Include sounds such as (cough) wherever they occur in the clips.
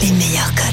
les meilleurs codes.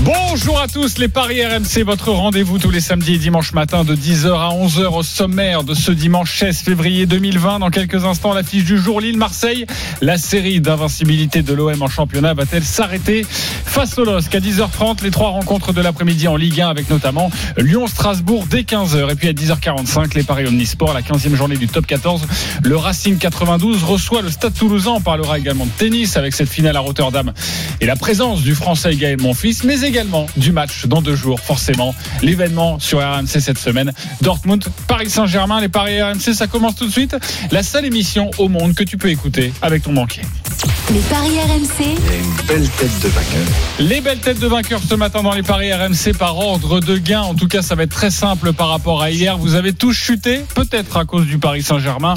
Bonjour à tous, les Paris RMC, votre rendez-vous tous les samedis et dimanches matin de 10h à 11h au sommaire de ce dimanche 16 février 2020. Dans quelques instants, l'affiche du jour Lille-Marseille. La série d'invincibilité de l'OM en championnat va-t-elle s'arrêter face au LOSC à 10h30 Les trois rencontres de l'après-midi en Ligue 1 avec notamment Lyon-Strasbourg dès 15h. Et puis à 10h45, les Paris Omnisport, la 15e journée du top 14. Le Racing 92 reçoit le Stade Toulousain. On parlera également de tennis avec cette finale à Rotterdam et la présence du Français Gaël Monfils, mais également du match dans deux jours, forcément. L'événement sur RMC cette semaine. Dortmund, Paris Saint-Germain, les paris RMC, ça commence tout de suite. La seule émission au monde que tu peux écouter avec ton banquier. Les paris RMC, Les belles têtes de vainqueurs ce matin dans les paris RMC par ordre de gain. En tout cas, ça va être très simple par rapport à hier. Vous avez tous chuté, peut-être à cause du Paris Saint-Germain.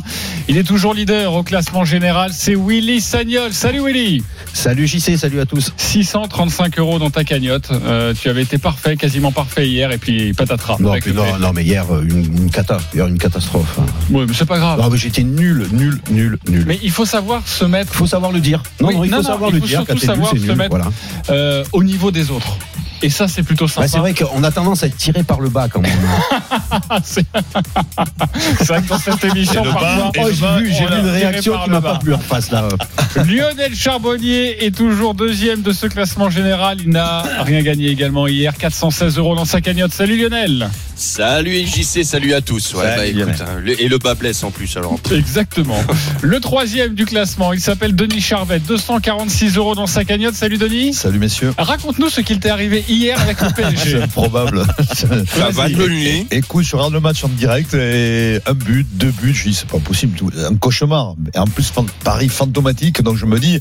Il est toujours leader au classement général. C'est Willy Sagnol. Salut Willy. Salut JC, salut à tous. 635 euros dans ta cagnotte. Euh, tu avais été parfait, quasiment parfait hier, et puis patatras. Non, puis non, non, mais hier, euh, une, une cata, hier, une catastrophe. hein. Ouais, mais c'est pas grave. Non, mais j'étais nul, nul, nul, nul. Mais il faut savoir se mettre il faut savoir le dire. Non, Oui, non, il faut non, savoir il le dire. surtout nul, se mettre- Voilà. euh, au niveau des autres. Et ça, c'est plutôt sympa. Ouais, c'est vrai qu'on a tendance à être tiré par le bas quand même. (laughs) C'est c'est vrai que dans cette émission, parfois, Oh, j'ai vu, une réaction qui m'a pas plu en face là. Lionel Charbonnier est toujours deuxième de ce classement général. Il n'a rien gagné également hier. 416 euros dans sa cagnotte. Salut Lionel. Salut JC, salut à tous. Ouais, Salut, bah, écoute, hein, le- et le bas blesse en plus alors. Exactement. (laughs) Le troisième du classement, il s'appelle Denis Charvet. 246 euros dans sa cagnotte. Salut Denis. Salut messieurs. Raconte-nous ce qu'il t'est arrivé hier avec le (laughs) PSG. C'est improbable. (laughs) Ça va de nuit. Écoute, je regarde le match en direct et un but, deux buts, je dis c'est pas possible, tout- un cauchemar. Et en plus, Paris fantomatique, donc je me dis,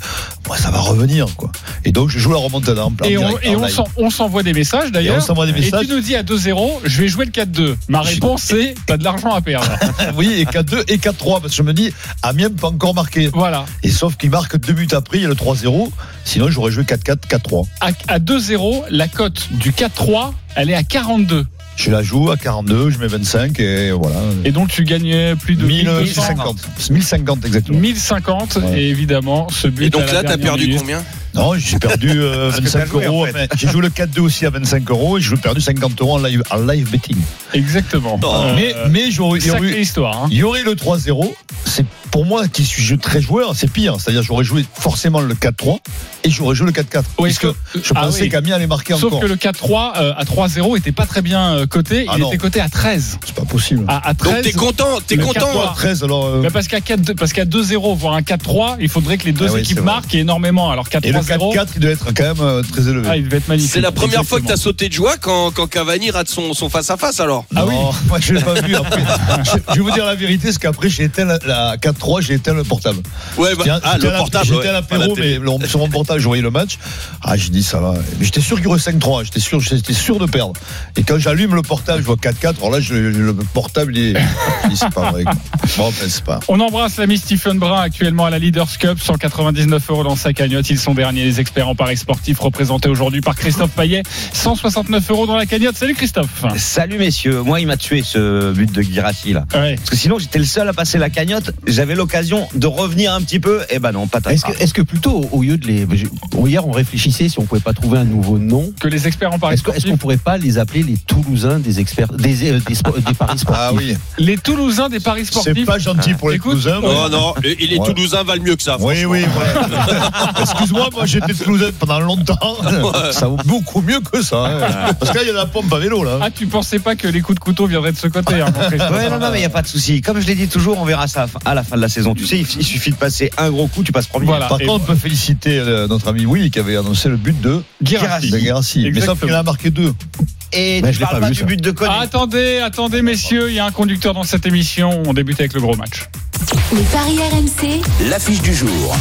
ouais, ça va revenir quoi. Et donc je joue la remontada en, en Et on, direct, et en on live. s'en- on s'envoie des messages Et on d'ailleurs. s'envoie des Et messages. tu nous dis à 2-0, je vais jouer le 4-2. Ma réponse c'est, t'as de l'argent à perdre. (laughs) Oui, et 4-2 et 4-3, parce que je me dis, Amiens peut encore marquer. Voilà. Et sauf qu'il marque deux buts après, il y a le 3-0. Sinon, j'aurais joué 4-4, 4-3. À, à 2-0, la cote du 4-3, elle est à 42. Je la joue à 42, je mets 25 et voilà. Et donc tu gagnais plus de 1200. 1050. 1050 exactement. 1050 Ouais. et évidemment ce but Et donc à la là, t'as perdu minute. combien Non, j'ai perdu euh, 25 euros. mais J'ai joué le 4-2 aussi à 25 euros et j'ai perdu 50 euros en live, en live betting. Exactement. Mais Euh, mais j'aurais, il y aurait histoire. hein. il y aurait le 3-0. C'est pour moi qui suis très joueur, c'est pire. C'est-à-dire j'aurais joué forcément le 4-3 et j'aurais joué le 4-4. Oui, parce que sauf- je ah pensais oui. qu'Amiens allait marquer Sauf encore. que le 4-3 euh, à 3-0 était pas très bien euh, coté. Ah Il non. était coté à 13. C'est pas possible. À, à Donc 13. t'es content, t'es content. 4-3. hein. 13 alors. euh, Mais parce qu'à 4 parce qu'à 2-0 voire un 4-3, il faudrait que les deux Ah oui, équipes marquent et énormément. Alors et le 4-3-0, 4-4 il doit être quand même euh, très élevé. ah, il devait être magnifique. C'est la première fois que t'as sauté de joie quand, quand Cavani rate son, son face-à-face alors. Ah oui. Non, (laughs) moi je l'ai pas vu. Après. je, je vais vous dire la vérité, c'est qu'après j'ai la, la 4-3, j'ai éteint le portable. Ouais, bah, J'étais- ah, j'étais le portable. J'étais ouais, à l'apéro, télé. mais le- sur mon portable, je voyais le match. Ah, j'ai dit ça va. Mais J'étais sûr qu'il y aurait 5-3. J'étais sûr, j'étais sûr de perdre. Et quand j'allume le portable, je vois 4-4. Alors là, je- le portable, il est. C'est pas vrai. quoi. (laughs) Bon, enfin, c'est pas. On embrasse l'ami Stephen Brun actuellement à la Leaders Cup, 199 euros dans sa cagnotte. Ils sont derniers, les experts en paris sportifs représentés aujourd'hui par Christophe Payet, 169 euros dans la cagnotte. Salut Christophe. Salut messieurs, moi il m'a tué ce but de Girassi là. Ouais. Parce que sinon j'étais le seul à passer la cagnotte, j'avais l'occasion de revenir un petit peu, et ben non, pas Est-ce que, est-ce que plutôt, au lieu de les. Hier, on réfléchissait si on pouvait pas trouver un nouveau nom. Que les experts en paris Est-ce qu'on pourrait pas les appeler les Toulousains des experts des, euh, des, spo- des paris sportifs Ah oui. Les Toulousains des paris C'est sportifs. pas gentil pour les Écoute, Toulousains. Non, Oh, non, et les Ouais. Toulousains valent mieux que ça. Oui, oui. (laughs) Excuse-moi, moi j'étais Toulousain pendant longtemps. Ça vaut beaucoup mieux que ça. hein. Parce que là, il y a la pompe à vélo, là. Ah, tu pensais pas que les coups de couteau viendraient de ce côté, hein. Ouais, non, non, mais il n'y a pas de souci. Comme je l'ai dit toujours, on verra ça à la fin de la saison. Tu sais, il il suffit de passer un gros coup, tu passes premier. Voilà. Par Et- contre, on peut féliciter euh, notre ami Willy qui avait annoncé le but de Guirassy. Mais sauf qu'il a marqué deux. Et tu je l'ai parles pas pas vu, du ça. but de Koné. Ah, attendez, attendez, messieurs, il y a un conducteur dans cette émission. On débute avec le gros match. Les paris RMC, L'affiche du jour.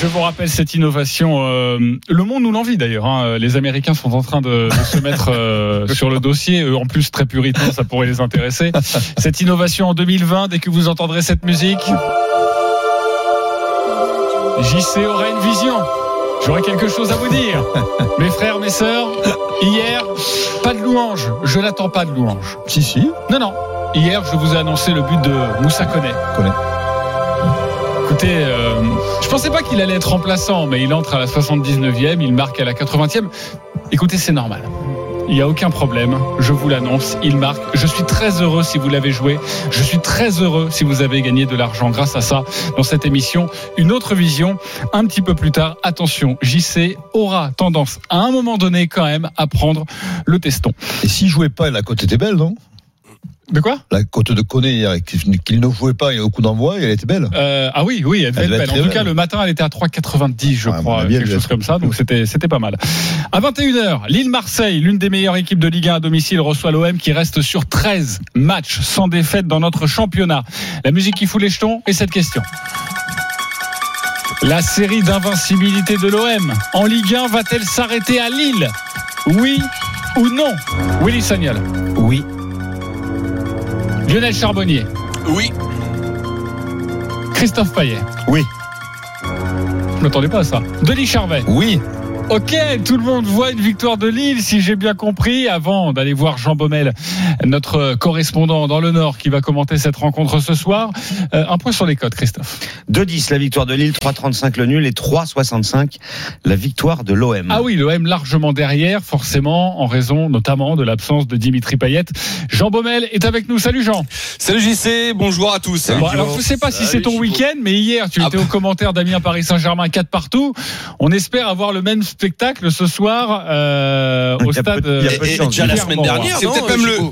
Je vous rappelle cette innovation. euh, le monde nous l'envie d'ailleurs. hein. Les Américains sont en train de, de se mettre euh, (laughs) sur le dossier. Eux, en plus, très puritains, ça pourrait les intéresser. Cette innovation en 2020, dès que vous entendrez cette musique, JC aura une vision. J'aurais quelque chose à vous dire. Mes frères, mes sœurs, hier, pas de louange. Je n'attends pas de louange. Si, si. Non, non. Hier, je vous ai annoncé le but de Moussa Koné. Koné. Écoutez, euh, je pensais pas qu'il allait être remplaçant, mais il entre à la 79e, il marque à la 80e. Écoutez, c'est normal. Il n'y a aucun problème, je vous l'annonce, il marque. Je suis très heureux si vous l'avez joué. Je suis très heureux si vous avez gagné de l'argent grâce à ça dans cette émission. Une autre vision, un petit peu plus tard. Attention, JC aura tendance à un moment donné quand même à prendre le teston. Et s'il jouait pas, la côte était belle, non? De quoi La côte de hier, qu'il ne jouait pas au coup d'envoi, elle était belle. Euh, ah oui, oui, elle devait Elle être belle. En tout cas, le matin, elle était à 3,90, je Ouais, crois, quelque chose être- comme ça. Donc c'était c'était pas mal. À 21h, Lille-Marseille, l'une des meilleures équipes de Ligue 1 à domicile, reçoit l'OM qui reste sur 13 matchs sans défaite dans notre championnat. La musique qui fout les jetons et cette question. La série d'invincibilité de l'OM en Ligue 1 va-t-elle s'arrêter à Lille? Oui ou non? Willy Sagnol, Oui. Lionel Charbonnier, Oui. Christophe Payet. Oui. Je m'attendais pas à ça. Denis Charvet. Oui. Ok, tout le monde voit une victoire de Lille, si j'ai bien compris, avant d'aller voir Jean Baumel, notre correspondant dans le Nord, qui va commenter cette rencontre ce soir. Euh, un point sur les codes, Christophe. 2-10 la victoire de Lille, 3-35 le nul et 3-65 la victoire de l'OM. Ah oui, l'OM largement derrière, forcément, en raison notamment de l'absence de Dimitri Payet. Jean Baumel est avec nous. Salut Jean. Salut JC, bonjour à tous. Bon, alors je ne sais pas si c'est ton week-end, mais hier tu Ah étais bah. au commentaire d'Amiens Paris Saint-Germain 4 partout. On espère avoir le même spectacle ce soir euh, au Il y a stade. peu- il y a peu de Et- et chance. déjà la semaine dernière,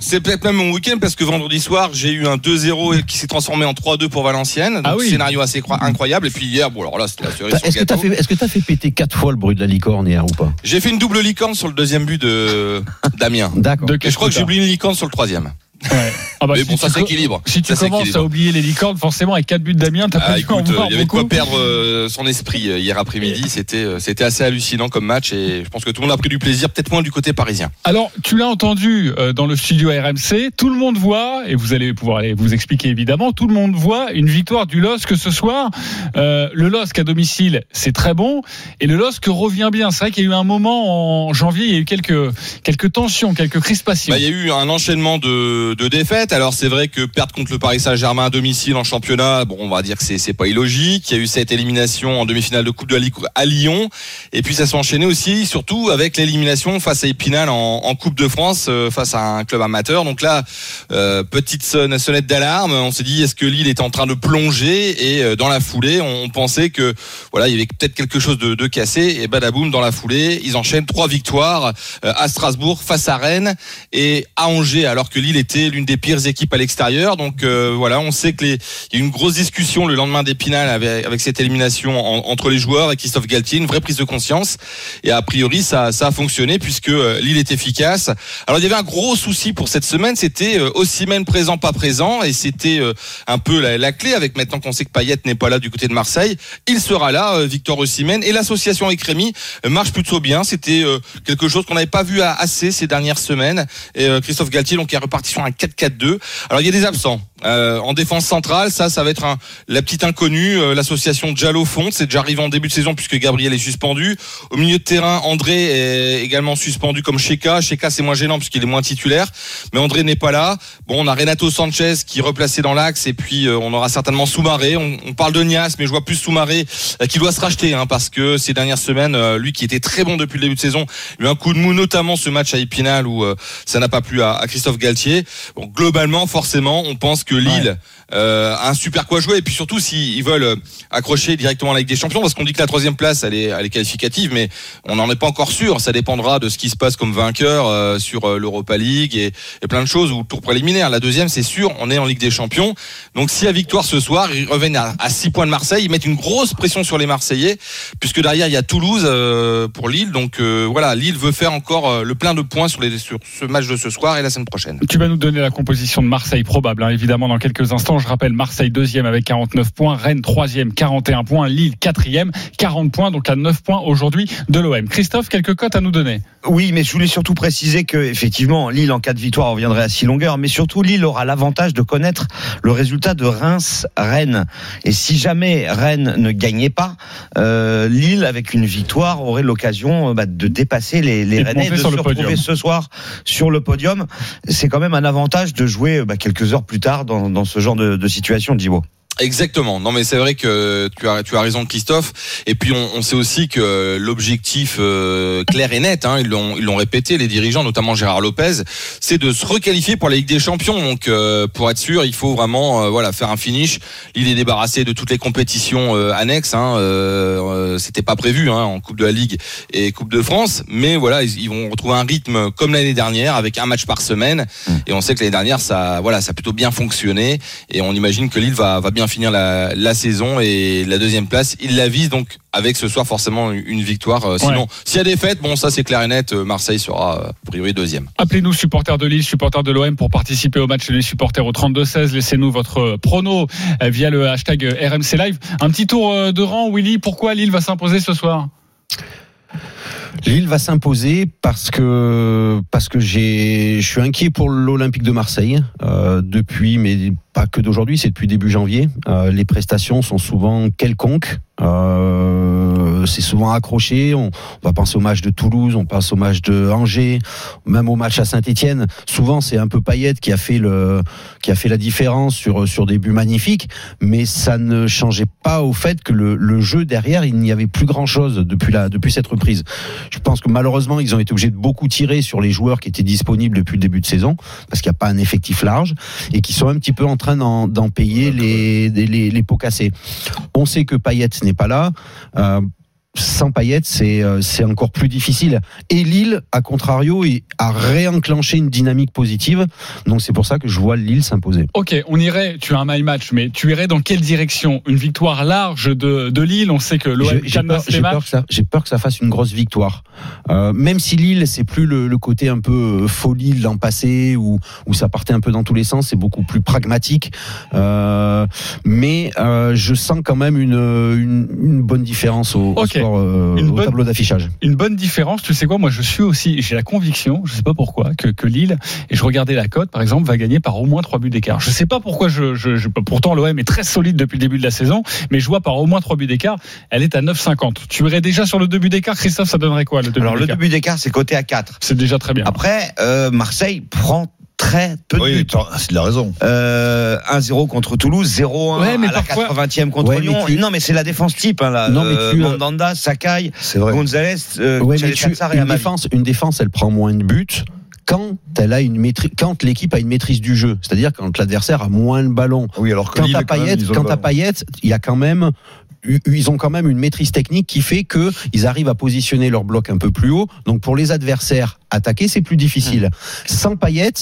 c'est peut-être même le, mon week-end parce que vendredi soir, j'ai eu un 2-0 qui s'est transformé en 3-2 pour Valenciennes. Donc Ah oui. scénario assez incroyable. Et puis hier, bon alors là, c'était la cerise sur le Est-ce que t'as fait, est-ce que t'as fait péter quatre fois le bruit de la licorne hier ou pas? J'ai fait une double licorne sur le deuxième but de d'Amiens. D'accord. Et je crois que j'ai oublié une licorne sur le troisième. Ouais. Ah bah, Mais si bon, ça s'équilibre. Si tu Ça commences à oublier les licornes, forcément, avec 4 buts d'Amiens, t'as pas Ah, en écoute, euh, il y avait de quoi perdre euh, son esprit euh, hier après-midi. C'était, c'était assez hallucinant comme match et je pense que tout le monde a pris du plaisir, peut-être moins du côté parisien. Alors, tu l'as entendu dans le studio RMC, tout le monde voit, et vous allez pouvoir aller vous expliquer évidemment, tout le monde voit une victoire du LOSC ce soir. Euh, le LOSC à domicile, c'est très bon, et le LOSC revient bien. C'est vrai qu'il y a eu un moment en janvier, il y a eu quelques, quelques tensions, quelques crispations. Bah, il y a eu un enchaînement de, de défaites. Alors c'est vrai que perdre contre le Paris Saint-Germain à domicile en championnat, bon, on va dire que c'est pas illogique. Il y a eu cette élimination en demi-finale de Coupe de la Ligue à Lyon, et puis ça s'est enchaîné aussi, surtout avec l'élimination face à Épinal en, Coupe de France euh, face à un club amateur. Donc là, euh, petite sonne- sonnette d'alarme. On s'est dit est-ce que Lille est en train de plonger? Et euh, dans la foulée, on pensait que voilà, il y avait peut-être quelque chose de, de cassé. Et badaboum, dans la foulée, ils enchaînent trois victoires à Strasbourg face à Rennes et à Angers, alors que Lille était l'une des pires équipes à l'extérieur. Donc euh, voilà, on sait que les, il y a eu une grosse discussion le lendemain d'Épinal avec, avec cette élimination en- entre les joueurs et Christophe Galtier, une vraie prise de conscience. Et a priori, ça, a fonctionné puisque euh, Lille est efficace. Alors il y avait un gros souci pour cette semaine, c'était euh, aussi présent, pas présent, et c'était un peu la, clé avec maintenant qu'on sait que Payet n'est pas là du côté de Marseille. Il sera là, Victor Osimhen, et l'association avec Rémi marche plutôt bien. C'était quelque chose qu'on n'avait pas vu assez ces dernières semaines. Et Christophe Galtier donc est reparti sur un 4-4-2. Alors il y a des absents. Euh, en défense centrale, ça, ça va être un, la petite inconnue, euh, l'association Jallo Font. C'est déjà arrivé en début de saison puisque Gabriel est suspendu. Au milieu de terrain, André est également suspendu comme Sheka. Sheka, c'est moins gênant puisqu'il est moins titulaire. Mais André n'est pas là. Bon, on a Renato Sanchez qui est replacé dans l'axe et puis euh, on aura certainement Soumaré. On, on parle de Nias, mais je vois plus Soumaré euh, qui doit se racheter hein, parce que ces dernières semaines, euh, lui qui était très bon depuis le début de saison, il a eu un coup de mou, notamment ce match à Épinal où euh, ça n'a pas plu à, à Christophe Galtier. Bon, globalement, forcément, on pense que Lille euh, un super quoi jouer et puis surtout s'ils veulent euh, accrocher directement la Ligue des Champions, parce qu'on dit que la troisième place elle est, elle est qualificative, mais on n'en est pas encore sûr. Ça dépendra de ce qui se passe comme vainqueur euh, sur euh, l'Europa League et, plein de choses ou tour préliminaire. La deuxième, c'est sûr, on est en Ligue des Champions. Donc y a victoire ce soir, ils reviennent à, à 6 points de Marseille, ils mettent une grosse pression sur les Marseillais, puisque derrière il y a Toulouse euh, pour Lille. Donc euh, voilà, Lille veut faire encore le plein de points sur, les, sur ce match de ce soir et la semaine prochaine. Tu vas nous donner la composition de Marseille probable, hein, évidemment dans quelques instants. Je rappelle Marseille deuxième avec 49 points, Rennes troisième 41 points, Lille quatrième 40 points, donc à 9 points aujourd'hui de l'OM. Christophe, quelques cotes à nous donner Oui, mais je voulais surtout préciser que effectivement Lille en cas de victoire reviendrait à six longueurs, mais surtout Lille aura l'avantage de connaître le résultat de Reims-Rennes. Et si jamais Rennes ne gagnait pas, euh, Lille avec une victoire aurait l'occasion euh, bah, de dépasser les, les Rennais et de sur se retrouver ce soir sur le podium. C'est quand même un avantage de jouer bah, quelques heures plus tard dans, dans ce genre de, de situation, Djibo. Exactement. Non, mais c'est vrai que tu as, tu as raison, Christophe. Et puis, on, on sait aussi que l'objectif euh, clair et net, hein, ils l'ont, ils l'ont répété, les dirigeants, notamment Gérard Lopez, c'est de se requalifier pour la Ligue des Champions. Donc, euh, pour être sûr, il faut vraiment, euh, voilà, faire un finish. Il est débarrassé de toutes les compétitions euh, annexes. Hein, euh, euh, c'était pas prévu hein, en Coupe de la Ligue et Coupe de France, mais voilà, ils, ils vont retrouver un rythme comme l'année dernière, avec un match par semaine. Et on sait que l'année dernière, ça, voilà, ça a plutôt bien fonctionné. Et on imagine que Lille va, va bien finir la, la saison et la deuxième place, il la vise donc avec ce soir forcément une victoire. Euh, Sinon, Ouais. s'il y a des fêtes, bon, ça c'est clair et net. euh, Marseille sera euh, a priori deuxième. Appelez-nous supporters de Lille, supporters de l'OM pour participer au match des supporters au 32-16. Laissez-nous votre prono via le hashtag RMC Live. Un petit tour de rang, Willy. Pourquoi Lille va s'imposer ce soir? Lille va s'imposer parce que parce que j'ai je suis inquiet pour l'Olympique de Marseille euh, depuis mais pas que d'aujourd'hui c'est depuis début janvier. Euh, les prestations sont souvent quelconques. Euh, c'est souvent accroché on, va penser au match de Toulouse on pense au match de Angers même au match à Saint-Étienne souvent c'est un peu Payet qui a fait le qui a fait la différence sur sur des buts magnifiques mais ça ne changeait pas au fait que le, le jeu derrière il n'y avait plus grand chose depuis la depuis cette reprise je pense que malheureusement, ils ont été obligés de beaucoup tirer sur les joueurs qui étaient disponibles depuis le début de saison, parce qu'il n'y a pas un effectif large, et qui sont un petit peu en train d'en d'en payer les, les, les pots cassés. On sait que Payet n'est pas là. Euh, sans Payet, c'est euh, c'est encore plus difficile. Et Lille, à contrario, a réenclenché une dynamique positive. Donc c'est pour ça que je vois Lille s'imposer. Ok, on irait, tu as un my match, mais tu irais dans quelle direction? Une victoire large de, de Lille, on sait que l'OM J'ai- peur, que ça, j'ai peur que ça fasse une grosse victoire. Euh, même si Lille, c'est plus le, le côté un peu euh, folie de l'an passé où, où ça partait un peu dans tous les sens, c'est beaucoup plus pragmatique. Euh, mais euh, je sens quand même une, une, une bonne différence au, au Euh, Une au bonne- tableau d'affichage. Une bonne différence, tu sais quoi Moi, je suis aussi, j'ai la conviction, je sais pas pourquoi, que, que Lille, et je regardais la cote, par exemple, va gagner par au moins 3 buts d'écart. Je sais pas pourquoi, je, je, je- pourtant l'OM est très solide depuis le début de la saison, mais je vois par au moins 3 buts d'écart, elle est à 9,50. Tu irais déjà sur le 2 buts d'écart, Christophe, ça donnerait quoi le 2 Alors le d'écart, c'est coté à 4. C'est déjà très bien. Après, euh, Marseille prend très peu de Oui, buts. c'est de la raison. Euh, 1-0 contre Toulouse, 0-1 Ouais, à la parfois- 80e contre Ouais, Lyon. tu- Non, mais c'est la défense type. Hein, là. Non, mais Euh, tu- Mandanda, Sakai. Gonzalez, euh, Ouais, mais tu- Tchalassar et une défense, une défense, elle prend moins de buts quand elle a une maîtrise, quand l'équipe a une maîtrise du jeu. C'est-à-dire quand l'adversaire a moins le ballon. Oui, alors que quand même, Payet, ils ont quand. Payet, il y a quand même ils ont quand même une maîtrise technique qui fait que ils arrivent à positionner leur bloc un peu plus haut. Donc pour les adversaires attaquer, c'est plus difficile. Sans Payet,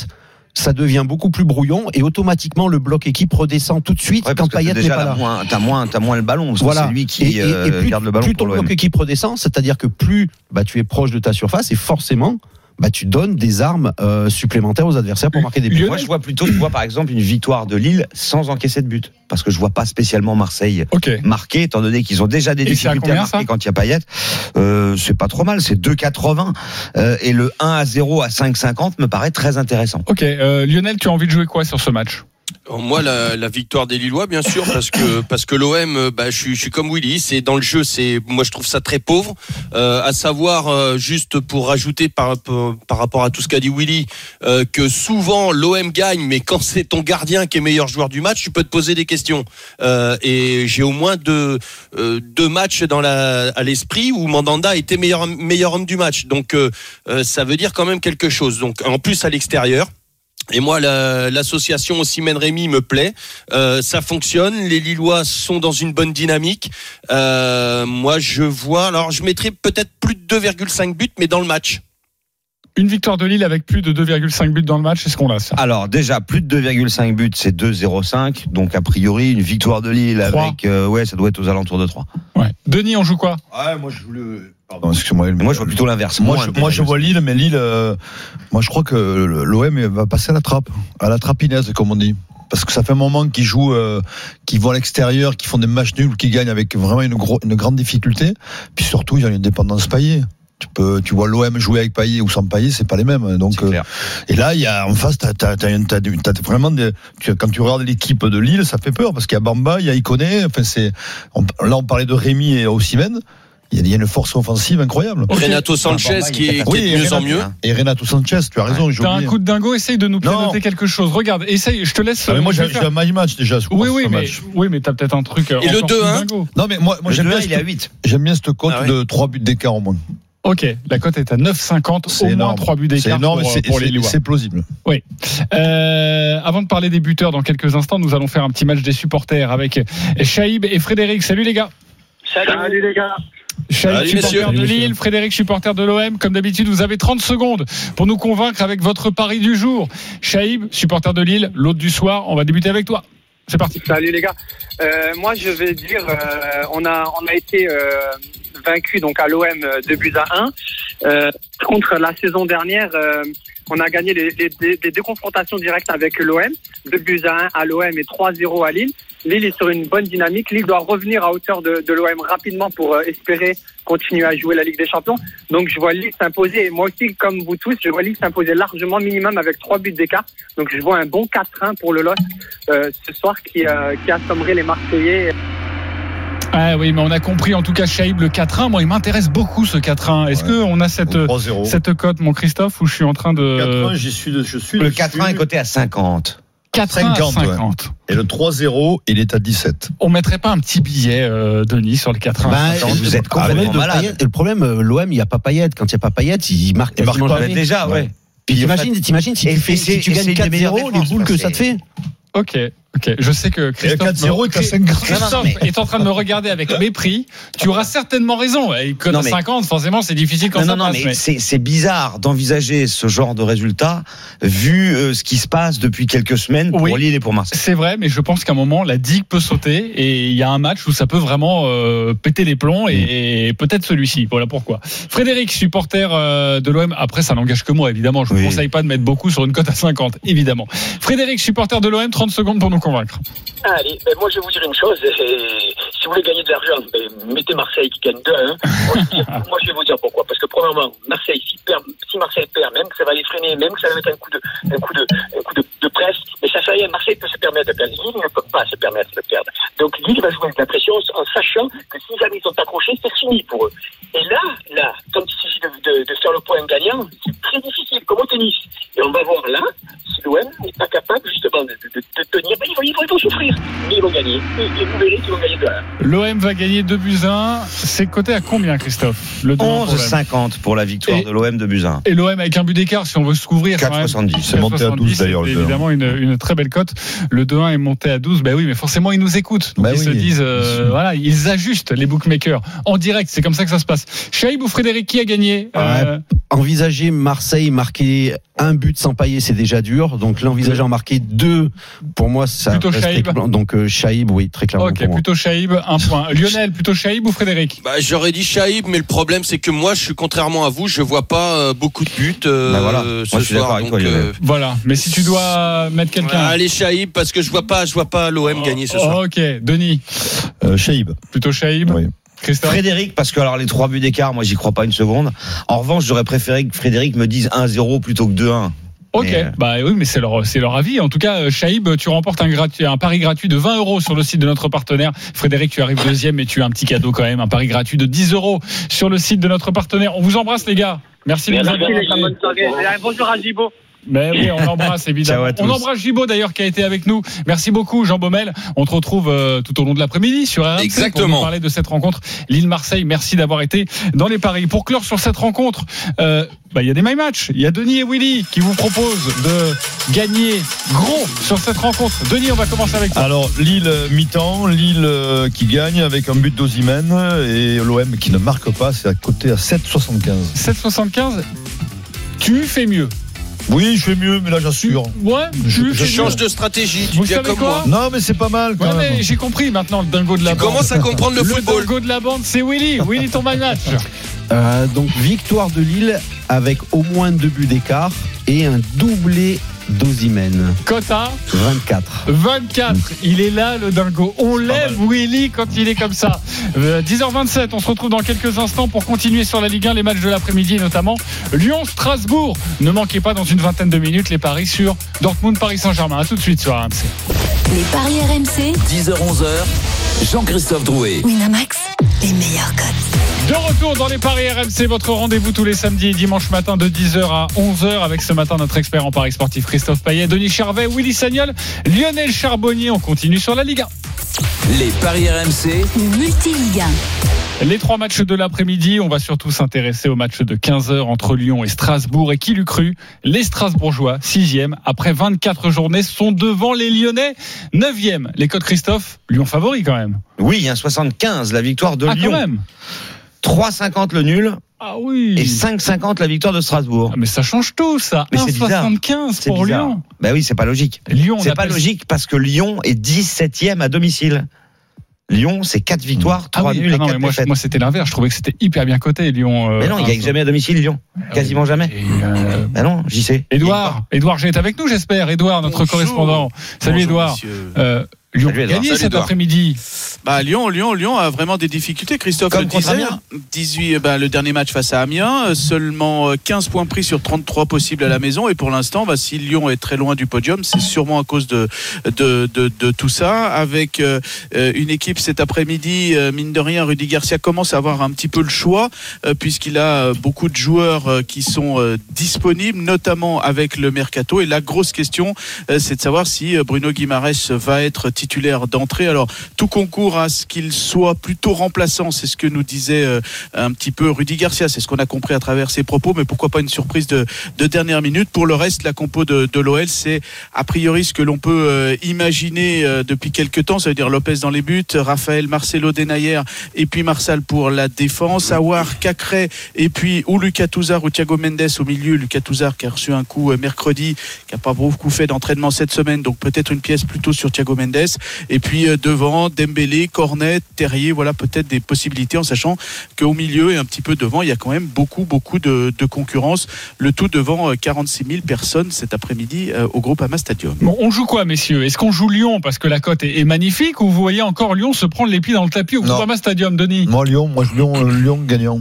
ça devient beaucoup plus brouillon et automatiquement le bloc équipe redescend tout de suite Ouais, quand Payet n'est pas là. moins, t'as moins, t'as moins le ballon. Parce que Voilà. C'est lui qui et- et euh, plus, garde le ballon plus ton bloc équipe redescend, c'est-à-dire que plus bah, tu es proche de ta surface et forcément bah, tu donnes des armes euh, supplémentaires aux adversaires pour marquer des buts. Moi, je vois plutôt, je vois par exemple une victoire de Lille sans encaisser de but, parce que je vois pas spécialement Marseille marquer, étant donné qu'ils ont déjà des Et à difficultés à combien, marquer ça quand il y a Payet. Euh, c'est pas trop mal, c'est 2,80 euh, et le 1 à 0 à 5,50 me paraît très intéressant. Ok, euh, Lionel, tu as envie de jouer quoi sur ce match? Moi, la, la victoire des Lillois, bien sûr, parce que (laughs) parce que l'OM, euh, bah, je suis je suis comme Willy, c'est dans le jeu, c'est moi je trouve ça très pauvre. Euh, à savoir, euh, juste pour rajouter par par par rapport à tout ce qu'a dit Willy, euh, que souvent l'OM gagne, mais quand (laughs) c'est ton gardien qui est meilleur joueur du match, tu peux te poser des questions. Et j'ai au moins deux deux matchs dans la à l'esprit où Mandanda était meilleur meilleur homme du match. Donc ça veut dire quand même quelque chose. Donc en plus à l'extérieur. Et moi, la- l'association Ossimène Rémy me plaît. Euh, ça fonctionne. Les Lillois sont dans une bonne dynamique. Euh, moi, je vois. Alors, je mettrais peut-être plus de 2,5 buts, mais dans le match. Une victoire de Lille avec plus de 2,5 buts dans le match, est-ce qu'on l'a ça Alors déjà plus de 2,5 buts, c'est 2,05. Donc a priori une victoire de Lille avec euh, ouais, ça doit être aux alentours de 3. Ouais. Denis, on joue quoi? Ouais, moi je voulais. Pardon, excuse-moi. Mais moi je vois plutôt l'inverse. Moi, je, moi, je vois Lille, mais Lille, euh, moi, je crois que l'OM va passer à la trappe, à la trapinaise, comme on dit. parce que ça fait un moment qu'ils jouent, euh, qu'ils vont à l'extérieur, qu'ils font des matchs nuls, qu'ils gagnent avec vraiment une, gros, une grande difficulté. Puis surtout, ils ont une dépendance Payet. Tu peux, tu vois l'OM jouer avec Payet ou sans Payet, c'est pas les mêmes. Donc, euh, et là, il y a en face, t'as, t'as, t'as, t'as- t'as vraiment des, tu- quand tu regardes l'équipe de Lille, ça fait peur parce qu'il y a Bamba, il y a Iconé. Enfin, c'est, on- là, on parlait de Rémi et Osimhen. Il y a- une force offensive incroyable. Renato Sanchez qui est qui Oui, est de mieux en Renato, mieux. Et Renato Sanchez, tu as raison, j'ai T'as un coup de dingo, essaye de nous Non. pianoter quelque chose. Regarde, essaye, je te laisse. Ah, mais moi, je j'ai un my match déjà. crois, Oui, oui, ce mais, match. oui, mais t'as peut-être un truc. Et le encore plus 2-1? dingo. Non, mais moi, j'aime 2-1, bien, il est à cette- 8. j'aime bien cette cote Ah de 3 buts d'écart au moins. Ok, la cote est à 9,50, au C'est moins énorme. 3 buts C'est d'écart énorme, pour, pour les c'est- Lillois. c'est plausible. Euh, avant de parler des buteurs dans quelques instants, nous allons faire un petit match des supporters avec Shaïb et Frédéric. Salut les gars. Salut, les gars. Shaïb, Salut, supporter messieurs. de Lille, Frédéric, supporter de l'OM. Comme d'habitude, vous avez 30 secondes pour nous convaincre avec votre pari du jour. Shaïb, supporter de Lille, l'autre du soir. On va débuter avec toi. C'est parti. Salut les gars. Euh, moi je vais dire, euh, on a on a été euh, vaincu donc à l'OM 2 buts à 1. Euh, contre la saison dernière, euh, on a gagné les, les- les- les deux confrontations directes avec l'OM, 2 buts à 1 à l'OM et 3-0 à Lille. Lille est sur une bonne dynamique. Lille doit revenir à hauteur de, de l'OM rapidement pour euh, espérer continuer à jouer la Ligue des Champions. Donc je vois Lille s'imposer. Et moi aussi, comme vous tous, je vois Lille s'imposer largement, minimum avec trois buts d'écart. Donc je vois un bon 4-1 pour le LOS euh, ce soir qui, euh, qui assommerait les Marseillais. Ah oui, mais on a compris en tout cas Shaïb le 4-1. Moi, il m'intéresse beaucoup ce 4-1. Est-ce Ouais. qu'on a cette, Ou 3-0. cette cote, mon Christophe, où je suis en train de. 4-1, j'y suis, de- je suis Le dessus. 4-1 est coté à 50. 4-1 à 50, ouais. 50. Et le 3-0, il est à 17. On mettrait pas un petit billet, euh, Denis, sur le 4-1 Bah, vous le- êtes complètement de malade. Le problème, euh, l'OM, il n'y a pas Payet. Quand il n'y a pas Payet, il marque Il marque pas. jamais. Déjà, ouais. Puis Puis, t'imagines, t'imagines si tu, fais, si tu gagnes une des meilleures 4-0, les boules que ça te fait. Ok, ok. Je sais que Christophe, 4-0 est à 50. Christophe Non, non, mais- est en train de me regarder avec mépris. Tu auras certainement raison. Et que Non, à mais- 50, forcément, c'est difficile quand Non, ça non, non, passe. mais mais- c'est c'est bizarre d'envisager ce genre de résultat vu euh, ce qui se passe depuis quelques semaines pour Oui. Lille et pour Marseille. C'est vrai, mais je pense qu'à un moment, la digue peut sauter et il y a un match où ça peut vraiment euh, péter les plombs et, et peut-être celui-ci. Voilà pourquoi. Frédéric, supporter euh, de l'OM. Après, ça n'engage que moi, évidemment. Je ne vous conseille pas de mettre beaucoup sur une cote à 50, évidemment. Frédéric, supporter de l'OM, 30 secondes pour nous convaincre. Allez, ben moi je vais vous dire une chose, si vous voulez gagner de l'argent, ben, mettez Marseille qui gagne 2-1. (laughs) Moi, je vais- moi je vais vous dire pourquoi. Parce que premièrement, Marseille, si, perd, si Marseille perd, même que ça va les freiner, même que ça va mettre un coup de, un coup de, un coup de, de presse, mais ça fait rien, Marseille peut se permettre de perdre. Lille ne peut pas se permettre de perdre. Donc Lille va jouer avec la pression en sachant que si jamais ils sont accrochés, c'est fini pour eux. Et là, là, comme il s'agit de, de, de faire le point gagnant, c'est très difficile, comme au tennis. Et on va voir là, si l'OM n'est pas capable justement de, de, de tenir, ben, ils, vont, ils, vont, ils vont souffrir, mais ils vont gagner. Et, et vous verrez qu'ils vont gagner de 1. L'OM va gagner 2 buts à 1. C'est coté à combien, Christophe Le 2-1 pour l'OM. 11,50 pour la victoire Et- de l'OM de Buzyn. Et l'OM avec un but d'écart, si on veut se couvrir. quand même. 4,70. C'est monté à 12 d'ailleurs, 2-1. évidemment une, une très belle cote. Le 2-1 est monté à 12. Ben oui, mais forcément, ils nous écoutent. Donc Bah ils se disent, euh, voilà, ils ajustent les bookmakers en direct. C'est comme ça que ça se passe. Shaïb ou Frédéric, qui a gagné Euh, Envisager Marseille marquer un but sans pailler, c'est déjà dur. Donc l'envisager en marquer deux, pour moi, ça Plutôt reste très Shaïb. clair. Donc euh, Shaïb, oui, très clairement Ok, pour moi. plutôt Shaïb, un point. (laughs) Lionel, plutôt Shaïb ou Frédéric Bah, j'aurais dit Shaïb, mais le problème c'est que moi, je suis contrairement à vous, je vois pas euh, beaucoup de buts euh, Bah voilà. ce Moi, je suis d'accord soir. donc, euh, Voilà. Mais si tu dois mettre quelqu'un. allez Shaïb parce que je vois pas, je vois pas l'OM gagner ce soir. Ok, Denis, Euh, Shaïb. plutôt Shaïb. Oui. Christophe Frédéric, parce que alors les trois buts d'écart, moi j'y crois pas une seconde. En revanche, j'aurais préféré que Frédéric me dise 1-0 plutôt que 2-1. Ok, Mais, euh, bah oui, mais c'est leur, c'est leur avis. En tout cas, euh, Shaïb, tu remportes un, gratuit, un pari gratuit de 20 euros sur le site de notre partenaire. Frédéric, tu arrives deuxième, mais tu as un petit cadeau quand même, un pari gratuit de 10 euros sur le site de notre partenaire. On vous embrasse, les gars. Merci de nous Merci les gars, appelés. bonne soirée. Et Bonjour à Gibo. Mais oui, on l'embrasse (laughs) évidemment. Ciao à tous. On embrasse Gibo d'ailleurs qui a été avec nous. Merci beaucoup Jean Baumel. On te retrouve euh, tout au long de l'après-midi sur RMC pour Exactement. nous parler de cette rencontre Lille-Marseille. Merci d'avoir été dans les paris. Pour clore sur cette rencontre, euh, bah, il y a des my match. Il y a Denis et Willy qui vous proposent de gagner gros sur cette rencontre. Denis, on va commencer avec toi. Alors Lille euh, mi-temps, Lille euh, qui gagne avec un but d'Ozimène et l'OM qui ne marque pas, c'est à côté à 7,75. 7,75. Tu fais mieux. Oui, je fais mieux, mais là j'assure. Ouais, Je- change mieux. de stratégie, tu Vous savez comme quoi moi. Non, mais c'est pas mal quand Ouais, mais j'ai compris maintenant le dingo de la Tu bande. commences à comprendre le Le football. dingo de la bande, c'est Willy. Willy, ton match. (laughs) Euh, donc victoire de Lille avec au moins deux buts d'écart et un doublé d'Ozimène. Cota 24. 24. Il est là, le dingo. On lève Willy quand il est comme ça. Euh, 10h27, on se retrouve dans quelques instants pour continuer sur la Ligue 1, les matchs de l'après-midi, et notamment Lyon-Strasbourg. Ne manquez pas dans une vingtaine de minutes les paris sur Dortmund-Paris Saint-Germain. A tout de suite sur RMC. Les paris RMC, 10h-11h, Jean-Christophe Drouet. Winamax, les meilleurs codes. De retour dans les paris RMC, votre rendez-vous tous les samedis et dimanches matin de 10h à 11h avec ce matin notre expert en paris sportif Christophe Payet, Denis Charvet, Willy Sagnol, Lionel Charbonnier. On continue sur la Ligue 1. Les paris RMC, Le multi-Ligue 1. Les trois matchs de l'après-midi, on va surtout s'intéresser au match de 15h entre Lyon et Strasbourg. Et qui l'eût cru? Les Strasbourgeois, 6e, après 24 journées, sont devant les Lyonnais, 9e. Les codes Christophe, Lyon favori quand même. Oui, un 75, la victoire de Ah, quand Lyon. même 3,50 le nul Ah oui et 5,50 la victoire de Strasbourg. Ah, Mais ça change tout, ça. Mais c'est bizarre. 1,75 C'est pour bizarre. Lyon. Ben oui, c'est pas logique. Lyon, on C'est pas appelle- logique parce que Lyon est 17e à domicile. Lyon, c'est 4 victoires, Ah 3 oui, nuls ah et non, 4 mais moi, défaites. moi c'était l'inverse. Je trouvais que c'était hyper bien coté, Lyon. euh, mais non, il gagne jamais à domicile, Lyon. Quasiment jamais. Euh, Ben non, j'y sais. Édouard, Édouard est avec nous, j'espère. Édouard, notre Bonjour. correspondant. Salut Bonjour, Édouard. Euh, Lyon cet après-midi. Bah, Lyon, Lyon, Lyon a vraiment des difficultés. Christophe Comme le disait. Amiens. 18, bah, le dernier match face à Amiens, euh, seulement euh, 15 points pris sur 33 possibles à la maison. Et pour l'instant, bah, si Lyon est très loin du podium, c'est sûrement à cause de, de, de, de tout ça. Avec euh, euh, une équipe cet après-midi, euh, mine de rien, Rudy Garcia commence à avoir un petit peu le choix, euh, puisqu'il a euh, beaucoup de joueurs euh, qui sont euh, disponibles, notamment avec le mercato. Et la grosse question, euh, c'est de savoir si euh, Bruno Guimarães va être titulaire d'entrée. Alors, tout concourt à ce qu'il soit plutôt remplaçant. C'est ce que nous disait euh, un petit peu Rudy Garcia. C'est ce qu'on a compris à travers ses propos. Mais pourquoi pas une surprise de, de dernière minute Pour le reste, la compo de, l'OL, c'est a priori ce que l'on peut euh, imaginer euh, depuis quelques temps. Ça veut dire Lopez dans les buts, Raphaël, Marcelo Denayer et puis Marsal pour la défense, Awar, Cacré et puis ou Lucas Touzard ou Thiago Mendes au milieu. Lucas Touzard qui a reçu un coup mercredi, qui a pas beaucoup fait d'entraînement cette semaine, donc peut-être une pièce plutôt sur Thiago Mendes. Et puis euh, devant, Dembélé, Cornet, Terrier, voilà peut-être des possibilités en sachant qu'au milieu et un petit peu devant, il y a quand même beaucoup, beaucoup de, de concurrence. Le tout devant euh, 46 000 personnes cet après-midi euh, au groupe Ama Stadium. Bon, on joue quoi, messieurs? Est-ce qu'on joue Lyon? Parce que la cote est, est magnifique ou vous voyez encore Lyon se prendre les pieds dans le tapis au Non. Groupama Stadium, Denis? Moi, Lyon, moi, Lyon, euh, Lyon gagnant.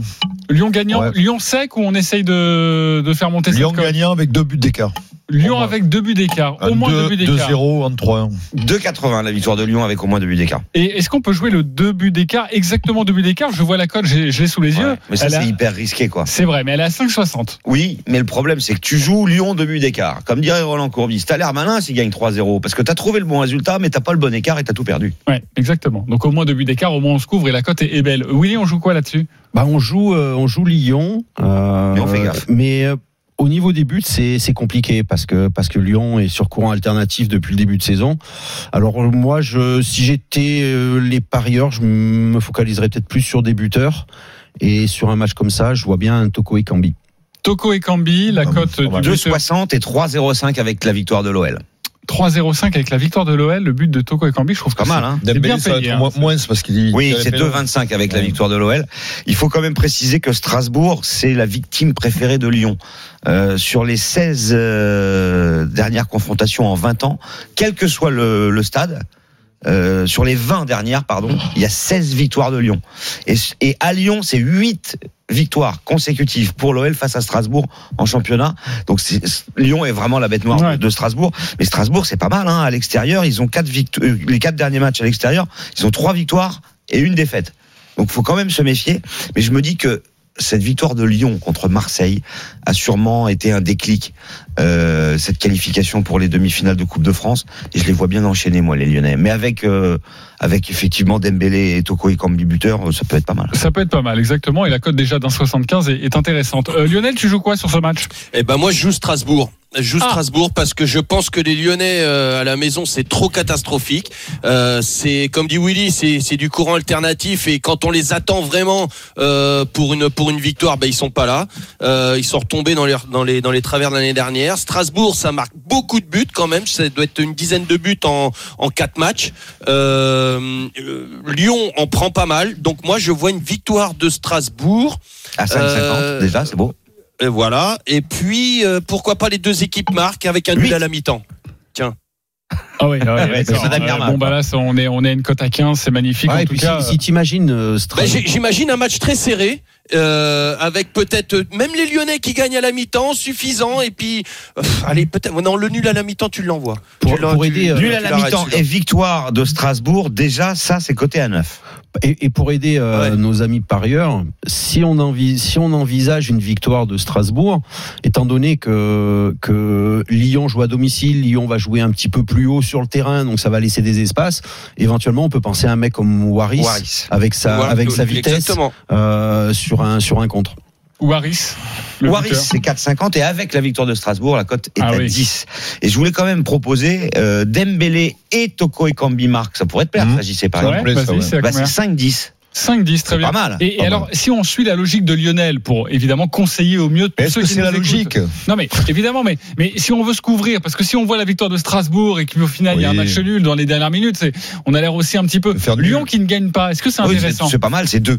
Lyon gagnant, Ouais. Lyon sec ou on essaye de, de faire monter Lyon cette cote? gagnant avec deux buts d'écart. Lyon avec deux buts d'écart, au moins deux deux- buts d'écart. 2-0 en 3-1. 2,80 la victoire de Lyon avec au moins deux buts d'écart. Et est-ce qu'on peut jouer le deux buts d'écart, exactement deux buts d'écart? Je vois la cote, j'ai- je l'ai sous les yeux. Ouais, Mais ça, c'est a- hyper risqué, quoi. C'est vrai, mais elle est à 5,60. Oui, mais le problème, c'est que tu joues Lyon deux buts d'écart. Comme dirait Roland Courbis, t'as l'air malin s'il gagne 3-0. Parce que t'as trouvé le bon résultat, mais t'as pas le bon écart et t'as tout perdu. Ouais, exactement. Donc au moins deux buts d'écart, au moins on se couvre et la cote est, est belle. Willy, on joue quoi là-dessus? Bah, on joue, euh, on joue Lyon. euh, Mais on fait gaffe. Mais euh, au niveau des buts, c'est c'est compliqué parce que parce que Lyon est sur courant alternatif depuis le début de saison. Alors moi, je, si j'étais euh, les parieurs, je me focaliserais peut-être plus sur des buteurs. Et sur un match comme ça, je vois bien un Toko Ekambi. Toko et Cambi, la cote pas mal. du buteur 2,60 et 3,05 avec la victoire de l'OL. 3,05 avec la victoire de l'OL, le but de Toko et Cambi, je trouve que Pas mal, hein c'est bien Dembélé, ça va payé. être hein. moins, parce qu'il dit. Oui, c'est les pénaux. 2,25 avec la victoire de l'OL. Il faut quand même préciser que Strasbourg, c'est la victime préférée de Lyon. Euh, sur les 16 euh, dernières confrontations en 20 ans, quel que soit le, le stade, euh, sur les 20 dernières, pardon, il y a 16 victoires de Lyon. Et, et à Lyon, c'est 8 victoires consécutives pour l'OL face à Strasbourg en championnat. Donc Lyon est vraiment la bête noire Ouais. de, Strasbourg. Mais Strasbourg, c'est pas mal. Hein, à l'extérieur, ils ont quatre victo- euh, les quatre derniers matchs à l'extérieur, ils ont trois victoires et une défaite. Donc faut quand même se méfier. Mais je me dis que cette victoire de Lyon contre Marseille a sûrement été un déclic. Euh, cette qualification pour les demi-finales de Coupe de France et je les vois bien enchaîner moi les Lyonnais. Mais avec euh, avec effectivement Dembélé et Toko et Kambi buteur, euh, ça peut être pas mal. Ça peut être pas mal, exactement. Et la cote déjà d'un 75 est, est intéressante. Euh, Lionel, tu joues quoi sur ce match? Eh ben moi je joue Strasbourg. Je joue Ah. Strasbourg parce que je pense que les Lyonnais euh, à la maison c'est trop catastrophique. Euh, c'est comme dit Willy, c'est c'est du courant alternatif et quand on les attend vraiment euh, pour une pour une victoire, ben ils sont pas là. Euh, ils sont retombés dans les dans les dans les travers de l'année dernière. Strasbourg, ça marque beaucoup de buts quand même. Ça doit être une dizaine de buts en en quatre matchs. Euh, euh, Lyon en prend pas mal. Donc moi je vois une victoire de Strasbourg. À 5,50 Euh, déjà, c'est beau. Et voilà. Et puis, euh, pourquoi pas les deux équipes marquent avec un nul à la mi-temps Tiens. Ah oui, ah oui, Ouais, Euh, bon bah là ça, on est on est une cote à 15, c'est magnifique Ouais, en tout puis cas. si, si t'imagines euh, Bah, Strasbourg- j'ai- J'imagine un match très serré, euh, avec peut-être euh, même les Lyonnais qui gagnent à la mi-temps, suffisant. Et puis, euh, allez, peut-être. Non, le nul à la mi-temps, tu l'envoies. Pour- aider, euh, tu Nul à la mi-temps et victoire de Strasbourg, déjà, ça, c'est coté à 9. Et, et pour aider euh, Ouais. nos amis parieurs, si on, si on envisage une victoire de Strasbourg, étant donné que, que Lyon joue à domicile, Lyon va jouer un petit peu plus haut sur le terrain, donc ça va laisser des espaces, éventuellement on peut penser à un mec comme Waris, Waris. avec sa, Voilà, avec sa vitesse Exactement. Sur, un, sur un contre. Waris. Waris, c'est 4,50 et avec la victoire de Strasbourg, la cote est Ah à oui. 10. Et je voulais quand même proposer euh, Dembélé et Toko et Kambi Marc. Ça pourrait. Ouais, plaît, ça, vas-y, ouais. c'est Bah, combien c'est 5-10. 5-10, très bien. pas mal. Et, et Pas alors, si on suit la logique de Lionel pour évidemment conseiller au mieux tous Est-ce ceux que qui c'est la logique Non mais évidemment, mais mais si on veut se couvrir, parce que si on voit la victoire de Strasbourg et qu'au final il y a un Oui. match nul dans les dernières minutes, c'est on a l'air aussi un petit peu Lyon nul. qui ne gagne pas. Est-ce que c'est Oui, c'est intéressant? c'est pas mal, c'est 2.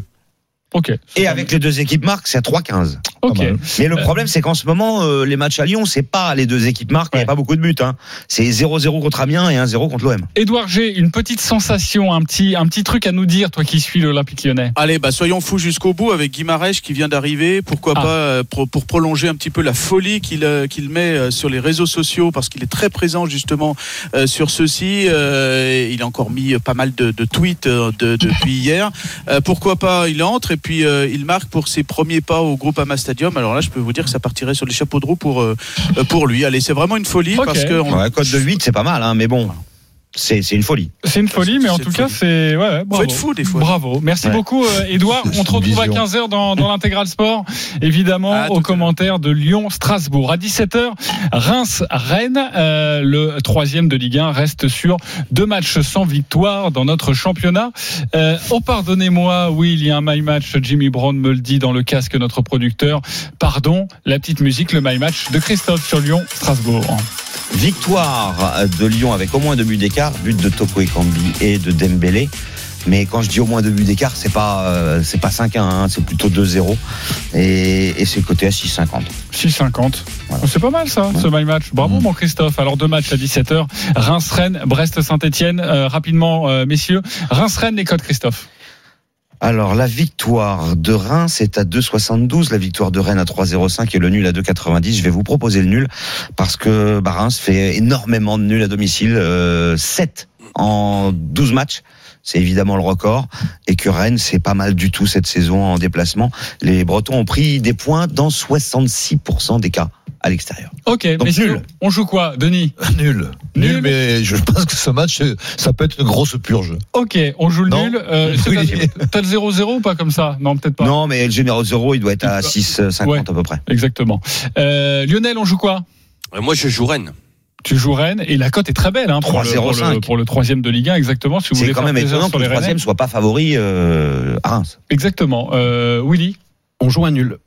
Ok. Et avec les deux équipes marques, c'est à 3,15. Ok. Mais le problème, c'est qu'en ce moment, euh, les matchs à Lyon, c'est pas les deux équipes marques, il n'y Ouais. a pas beaucoup de buts. Hein. C'est 0-0 contre Amiens et 1-0 contre l'OM. Édouard G, une petite sensation, un petit un petit truc à nous dire, toi qui suis l'Olympique Lyonnais. Allez, bah soyons fous jusqu'au bout avec Guimarèche qui vient d'arriver. Pourquoi Ah. pas euh, pour, pour prolonger un petit peu la folie qu'il euh, qu'il met sur les réseaux sociaux parce qu'il est très présent justement euh, sur ceux-ci. Euh, il a encore mis pas mal de, de tweets de- depuis hier. Euh, pourquoi pas Il entre et puis euh, il marque pour ses premiers pas au groupe Ama Stadium. Alors là, je peux vous dire que ça partirait sur les chapeaux de roue pour euh, euh, pour lui. Allez, c'est vraiment une folie parce que on- Ouais, cote de 8, c'est pas mal, hein, mais bon, c'est une folie. C'est une folie, mais en tout cas, c'est ouais, faut bravo. être fou des fois. Bravo, merci Ouais. beaucoup euh, Edouard. C'est On te retrouve à vision. 15h dans, dans l'intégral sport, évidemment aux commentaires de Lyon-Strasbourg. À 17h, Reims-Rennes, euh, le troisième de Ligue 1, reste sur deux matchs sans victoire dans notre championnat. Euh, oh pardonnez-moi, oui, il y a un my match, Jimmy Brown me le dit dans le casque notre producteur. Pardon, la petite musique, le my match de Christophe sur Lyon-Strasbourg. Victoire de Lyon avec au moins deux buts d'écart, but de Toko Ekambi et de Dembélé. Mais quand je dis au moins deux buts d'écart, c'est pas euh, c'est pas 5-1, hein, c'est plutôt 2-0 et, et c'est coté à 6,50. 6,50. Voilà. C'est pas mal ça, ce my match. Bravo mon Christophe. Alors deux matchs à 17h. Reims-Rennes, Brest-Saint-Etienne. rapidement, euh, messieurs. Reims-Rennes, les codes Christophe. Alors la victoire de Reims est à 2,72, la victoire de Rennes à 3,05 et le nul à 2,90. Je vais vous proposer le nul parce que bah, Reims fait énormément de nuls à domicile, euh, 7 en 12 matchs. C'est évidemment le record et que Rennes c'est pas mal du tout cette saison en déplacement. Les Bretons ont pris des points dans 66% des cas à l'extérieur. Ok, Donc, messieurs, nul. on joue quoi, Denis (laughs) Nul. Nul. Nul, mais je pense que ce match, ça peut être une grosse purge. Ok, on joue le Non. nul. Euh, c'est Oui. pas- T'as le 0-0 ou pas comme ça? Non, peut-être pas. Non, mais le général 0, il doit être à Ouais. 6,50 à peu près. Exactement. Euh, Lionel, on joue quoi? Euh, Moi, je joue Rennes. Tu joues Rennes et la cote est très belle hein, pour, le, pour, le, 3,05. pour le troisième de Ligue 1, exactement. Si vous C'est voulez quand même étonnant que le troisième soit pas favori euh, à Reims. Exactement. Euh, Willy? On joue un nul.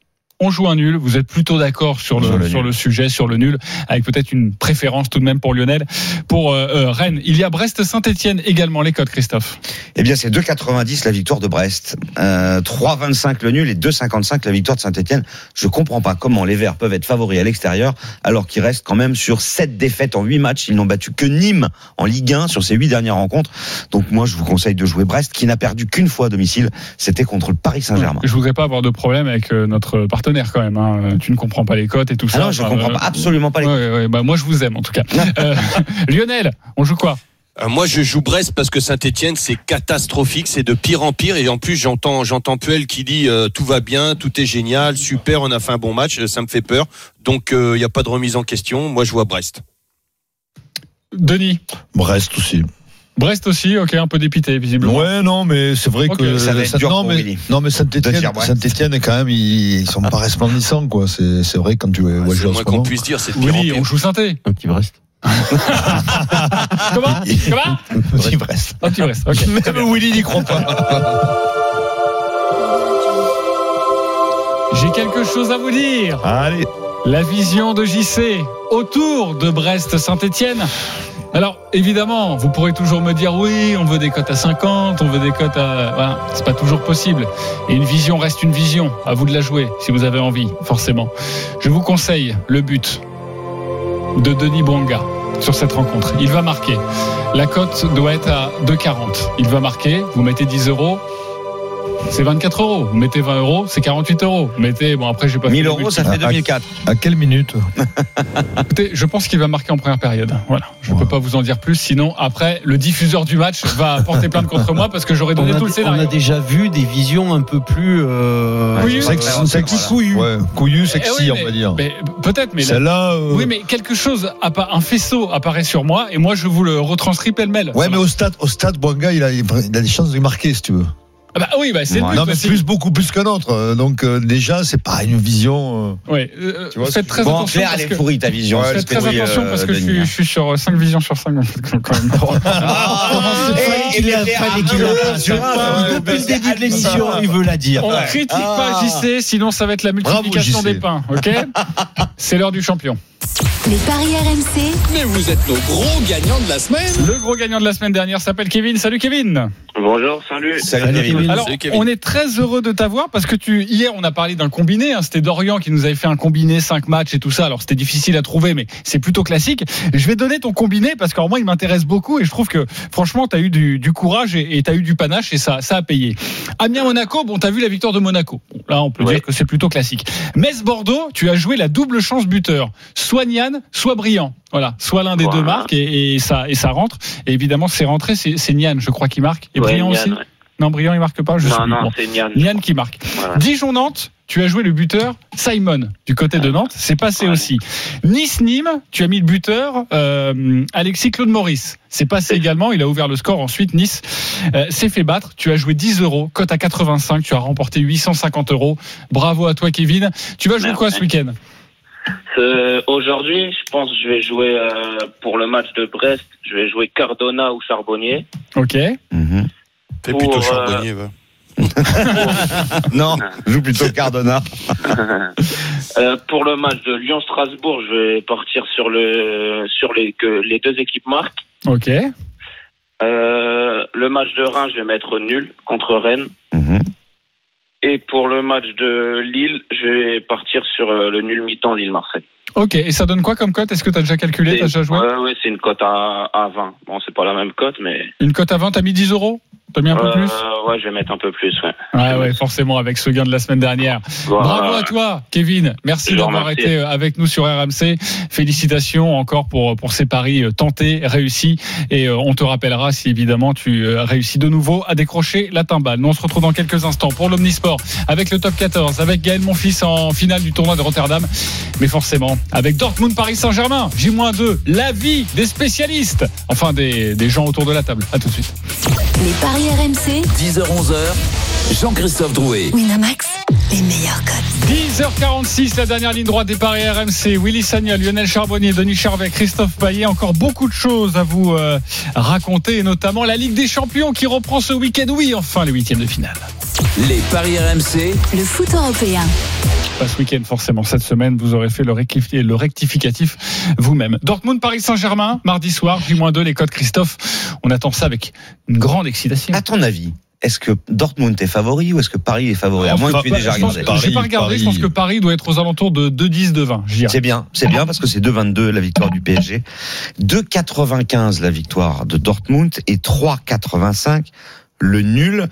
On joue un nul. Vous êtes plutôt d'accord sur le, Sur le sur nul. le sujet, sur le nul, avec peut-être une préférence tout de même pour Lionel. Pour euh, euh, Rennes, il y a Brest-Saint-Etienne également, les codes, Christophe. Eh bien, c'est 2,90 la victoire de Brest, euh, 3,25 le nul et 2,55 la victoire de Saint-Etienne. Je comprends pas comment les Verts peuvent être favoris à l'extérieur alors qu'ils restent quand même sur 7 défaites en 8 matchs. Ils n'ont battu que Nîmes en Ligue 1 sur ces 8 dernières rencontres. Donc moi, je vous conseille de jouer Brest qui n'a perdu qu'une fois à domicile. C'était contre le Paris Saint-Germain. Je voudrais pas avoir de problème avec euh, notre partenaire quand même. hein. Tu ne comprends pas les cotes et tout Ah ça. non, je Enfin, comprends euh, pas, absolument pas les ouais, ouais, bah, moi, je vous aime en tout cas. (laughs) Euh, (laughs) Lionel, on joue quoi? Euh, moi, je joue Brest parce que Saint-Etienne, c'est catastrophique, c'est de pire en pire. Et en plus, j'entends, j'entends Puel qui dit euh, tout va bien, tout est génial, super, on a fait un bon match, ça me fait peur. Donc, il n'y a pas de remise en question. Moi, je vois Brest. Denis? Brest aussi. Brest aussi, ok, un peu dépité visiblement. Ouais, non, mais c'est vrai que ça va être dur non, pour mais, non, mais Saint-Etienne. Saint-Etienne, quand même, ils, ils sont pas resplendissants, quoi. C'est, c'est vrai quand tu vois Ah, jouer c'est qu'on puisse dire, c'est pire. on joue synthé. Un petit Brest. Comment? Comment? (laughs) Petit Brest. Un petit Brest, ok. Très bien. Même Willy n'y croit pas. J'ai quelque chose à vous dire. Allez. La vision de JC autour de Brest-Saint-Etienne. Alors, évidemment, vous pourrez toujours me dire oui, on veut des cotes à 50, on veut des cotes à. Voilà, c'est pas toujours possible. Et une vision reste une vision. À vous de la jouer, si vous avez envie, forcément. Je vous conseille le but de Denis Bouanga sur cette rencontre. Il va marquer. La cote doit être à 2,40. Il va marquer, vous mettez 10 euros. C'est 24 euros. Vous mettez 20 euros, c'est 48 euros. Vous mettez, bon après, j'ai pas 1000 fait le euros, ça fait 2004. À quelle minute (laughs) Écoutez, je pense qu'il va marquer en première période. Voilà. Je ne peux pas vous en dire plus. Sinon, après, le diffuseur du match va porter plainte contre moi parce que j'aurais donné on a, tout le on scénario. a déjà vu des visions un peu plus. euh. Sexy, Voilà. sexy couillu. Ouais, couillu, sexy, Eh oui, on va dire. mais Peut-être, mais là- Celle-là. euh, oui, mais quelque chose, appa- un faisceau apparaît sur moi et moi je vous le retranscris pêle-mêle. Ouais, mais au stade, au stade, Boanga, il a, il a des chances de marquer, si tu veux. Ah bah oui, bah, c'est Ouais. but Non, mais aussi. plus, beaucoup plus qu'un autre. Euh, Donc, euh, déjà, c'est pas une vision. euh, Ouais, euh, Tu vois faites très Bon, en attention. clair, parce elle que- est pourrie ta vision. Faites très attention euh, parce que je Denis. suis, je suis sur 5 visions sur 5 quand même. (laughs) Ah, et- et les frères Fallait qu'il Arnaud, en- sur un, Depuis euh, le début de l'émission, il veut la dire. On critique pas Ah. JC, sinon ça va être la multiplication des pains, ok (laughs) C'est l'heure du champion. Les paris RMC, Mais vous êtes nos gros gagnants de la semaine. Le gros gagnant de la semaine dernière s'appelle Kevin. Salut Kevin. Bonjour, salut. Salut, Kevin. Alors, Salut, Kevin. on est très heureux de t'avoir parce que tu hier on a parlé d'un combiné. hein, c'était Dorian qui nous avait fait un combiné 5 matchs et tout ça. Alors c'était difficile à trouver, mais c'est plutôt classique. Je vais donner ton combiné parce qu'en moi il m'intéresse beaucoup et je trouve que franchement tu as eu du, du courage et tu as eu du panache et ça ça a payé. Amiens Monaco, bon t'as vu la victoire de Monaco. Bon, là on peut Ouais. dire que c'est plutôt classique. Metz Bordeaux, tu as joué la double chance buteur. Soit Nian, soit Brillant. Voilà, soit l'un des Voilà. deux marques et, et ça et ça rentre. Et évidemment c'est rentré, c'est Nian je crois qui marque et Ouais, Brillant Nian, aussi. ouais. Non, Brillant, il marque pas. Je Non, non, Bon. c'est Nian. Nian qui marque. Voilà. Dijon-Nantes, tu as joué le buteur Simon du côté de Nantes. C'est passé Ouais. aussi. Nice-Nîmes, tu as mis le buteur euh, Alexis Claude Maurice. C'est passé également. Il a ouvert le score. Ensuite, Nice euh, s'est fait battre. Tu as joué 10 euros. Cote à 85. Tu as remporté 850 euros. Bravo à toi, Kevin. Tu vas jouer Merci. quoi ce week-end? Euh, Aujourd'hui, je pense que je vais jouer euh, pour le match de Brest. Je vais jouer Cardona ou Charbonnier. Ok. Fais Pour, plutôt euh, charbonnier, va. (laughs) Non, joue plutôt Cardona. (laughs) Euh, pour le match de Lyon-Strasbourg, je vais partir sur le sur les que les deux équipes marquent. Ok. Euh, le match de Reims, je vais mettre nul contre Rennes. Mhm. Et pour le match de Lille, je vais partir sur euh, le nul mi-temps Lille-Marseille. Ok. Et ça donne quoi comme cote? Est-ce que tu as déjà calculé Tu as déjà joué? Ouais, ouais, c'est une cote à, à 20. Bon, c'est pas la même cote, mais Une cote à 20, t'as mis 10 euros? T'as mis un peu euh, plus? ouais, je vais mettre un peu plus. Ouais. Ouais, ouais, forcément, avec ce gain de la semaine dernière. Voilà. Bravo à toi, Kevin. Merci d'avoir été euh, avec nous sur RMC. Félicitations encore pour, pour ces paris euh, tentés, réussis. Et euh, on te rappellera si évidemment tu euh, réussis de nouveau à décrocher la timbale. Nous, on se retrouve dans quelques instants pour l'Omnisport avec le top 14, avec Gaël Monfils en finale du tournoi de Rotterdam. Mais forcément, avec Dortmund Paris Saint-Germain, J-2, l'avis des spécialistes. Enfin, des, des gens autour de la table. À tout de suite. les paris RMC, 10h-11h, Jean-Christophe Drouet. Winamax, les meilleurs cotes. 10h46, la dernière ligne droite des paris RMC. Willy Sagnol, Lionel Charbonnier, Denis Charvet, Christophe Payet. Encore beaucoup de choses à vous euh, raconter, et notamment la Ligue des Champions qui reprend ce week-end. Oui, enfin, les huitièmes de finale. Les paris RMC, Le foot européen, Pas ce week-end, forcément. Cette semaine, vous aurez fait le, rectifi- le rectificatif vous-même. Dortmund, Paris Saint-Germain, mardi soir, J-2, les codes Christophe. On attend ça avec une grande excitation. À ton avis, est-ce que Dortmund est favori ou est-ce que Paris est favori À moins que tu aies déjà je pense- regardé. J'ai pas regardé, je pense que Paris doit être aux alentours de 2-10, 2-20. je dirais. C'est bien, c'est bien parce que c'est 2,22 la victoire du PSG, 2,95 la victoire de Dortmund et 3,85 le nul.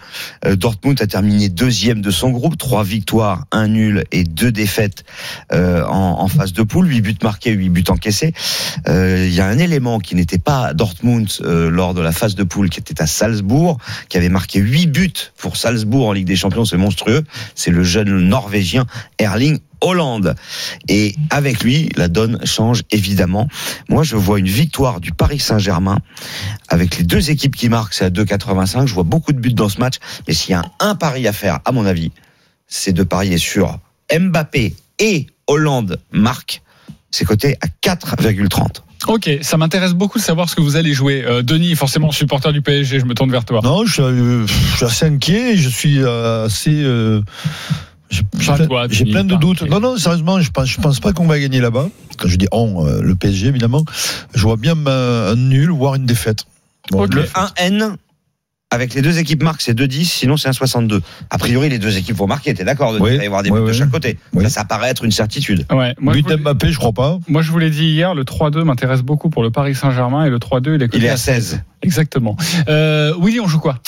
Euh, Dortmund a terminé deuxième de son groupe, trois victoires, un nul et deux défaites euh, en, en phase de poule, huit buts marqués, huit buts encaissés. Euh, Il y a un élément qui n'était pas Dortmund euh, lors de la phase de poule, qui était à Salzbourg, qui avait marqué huit buts pour Salzbourg en Ligue des Champions, c'est monstrueux. C'est le jeune Norvégien Erling Hollande. Et avec lui, la donne change évidemment. Moi, je vois une victoire du Paris Saint-Germain avec les deux équipes qui marquent, c'est à 2,85. Je vois beaucoup de buts dans ce match. Mais s'il y a un pari à faire, à mon avis, c'est de parier sur Mbappé et Hollande marque. C'est coté à 4,30. Ok, ça m'intéresse beaucoup de savoir ce que vous allez jouer. Euh, Denis, forcément supporter du PSG, je me tourne vers toi. Non, je suis, euh, je suis assez inquiet. Je suis euh, assez. euh, j'ai plein, de doutes. Non, non, sérieusement, je pense, je pense pas qu'on va gagner là-bas. quand je dis on, euh, le PSG évidemment, je vois bien un nul, voire une défaite. Bon, Le le- 1N, avec les deux équipes marquent, c'est 2-10, sinon c'est un 62. A priori, les deux équipes vont marquer, t'es d'accord Denis Oui, Il va y avoir des oui, buts de oui. chaque côté. Ça, ça paraît être une certitude. Ouais, moi, je but d'Mbappé, je crois pas. moi, je vous l'ai dit hier, le 3-2 m'intéresse beaucoup pour le Paris Saint-Germain et le 3-2, il est, Il est à 16. Exactement. Euh, Willy, on joue quoi?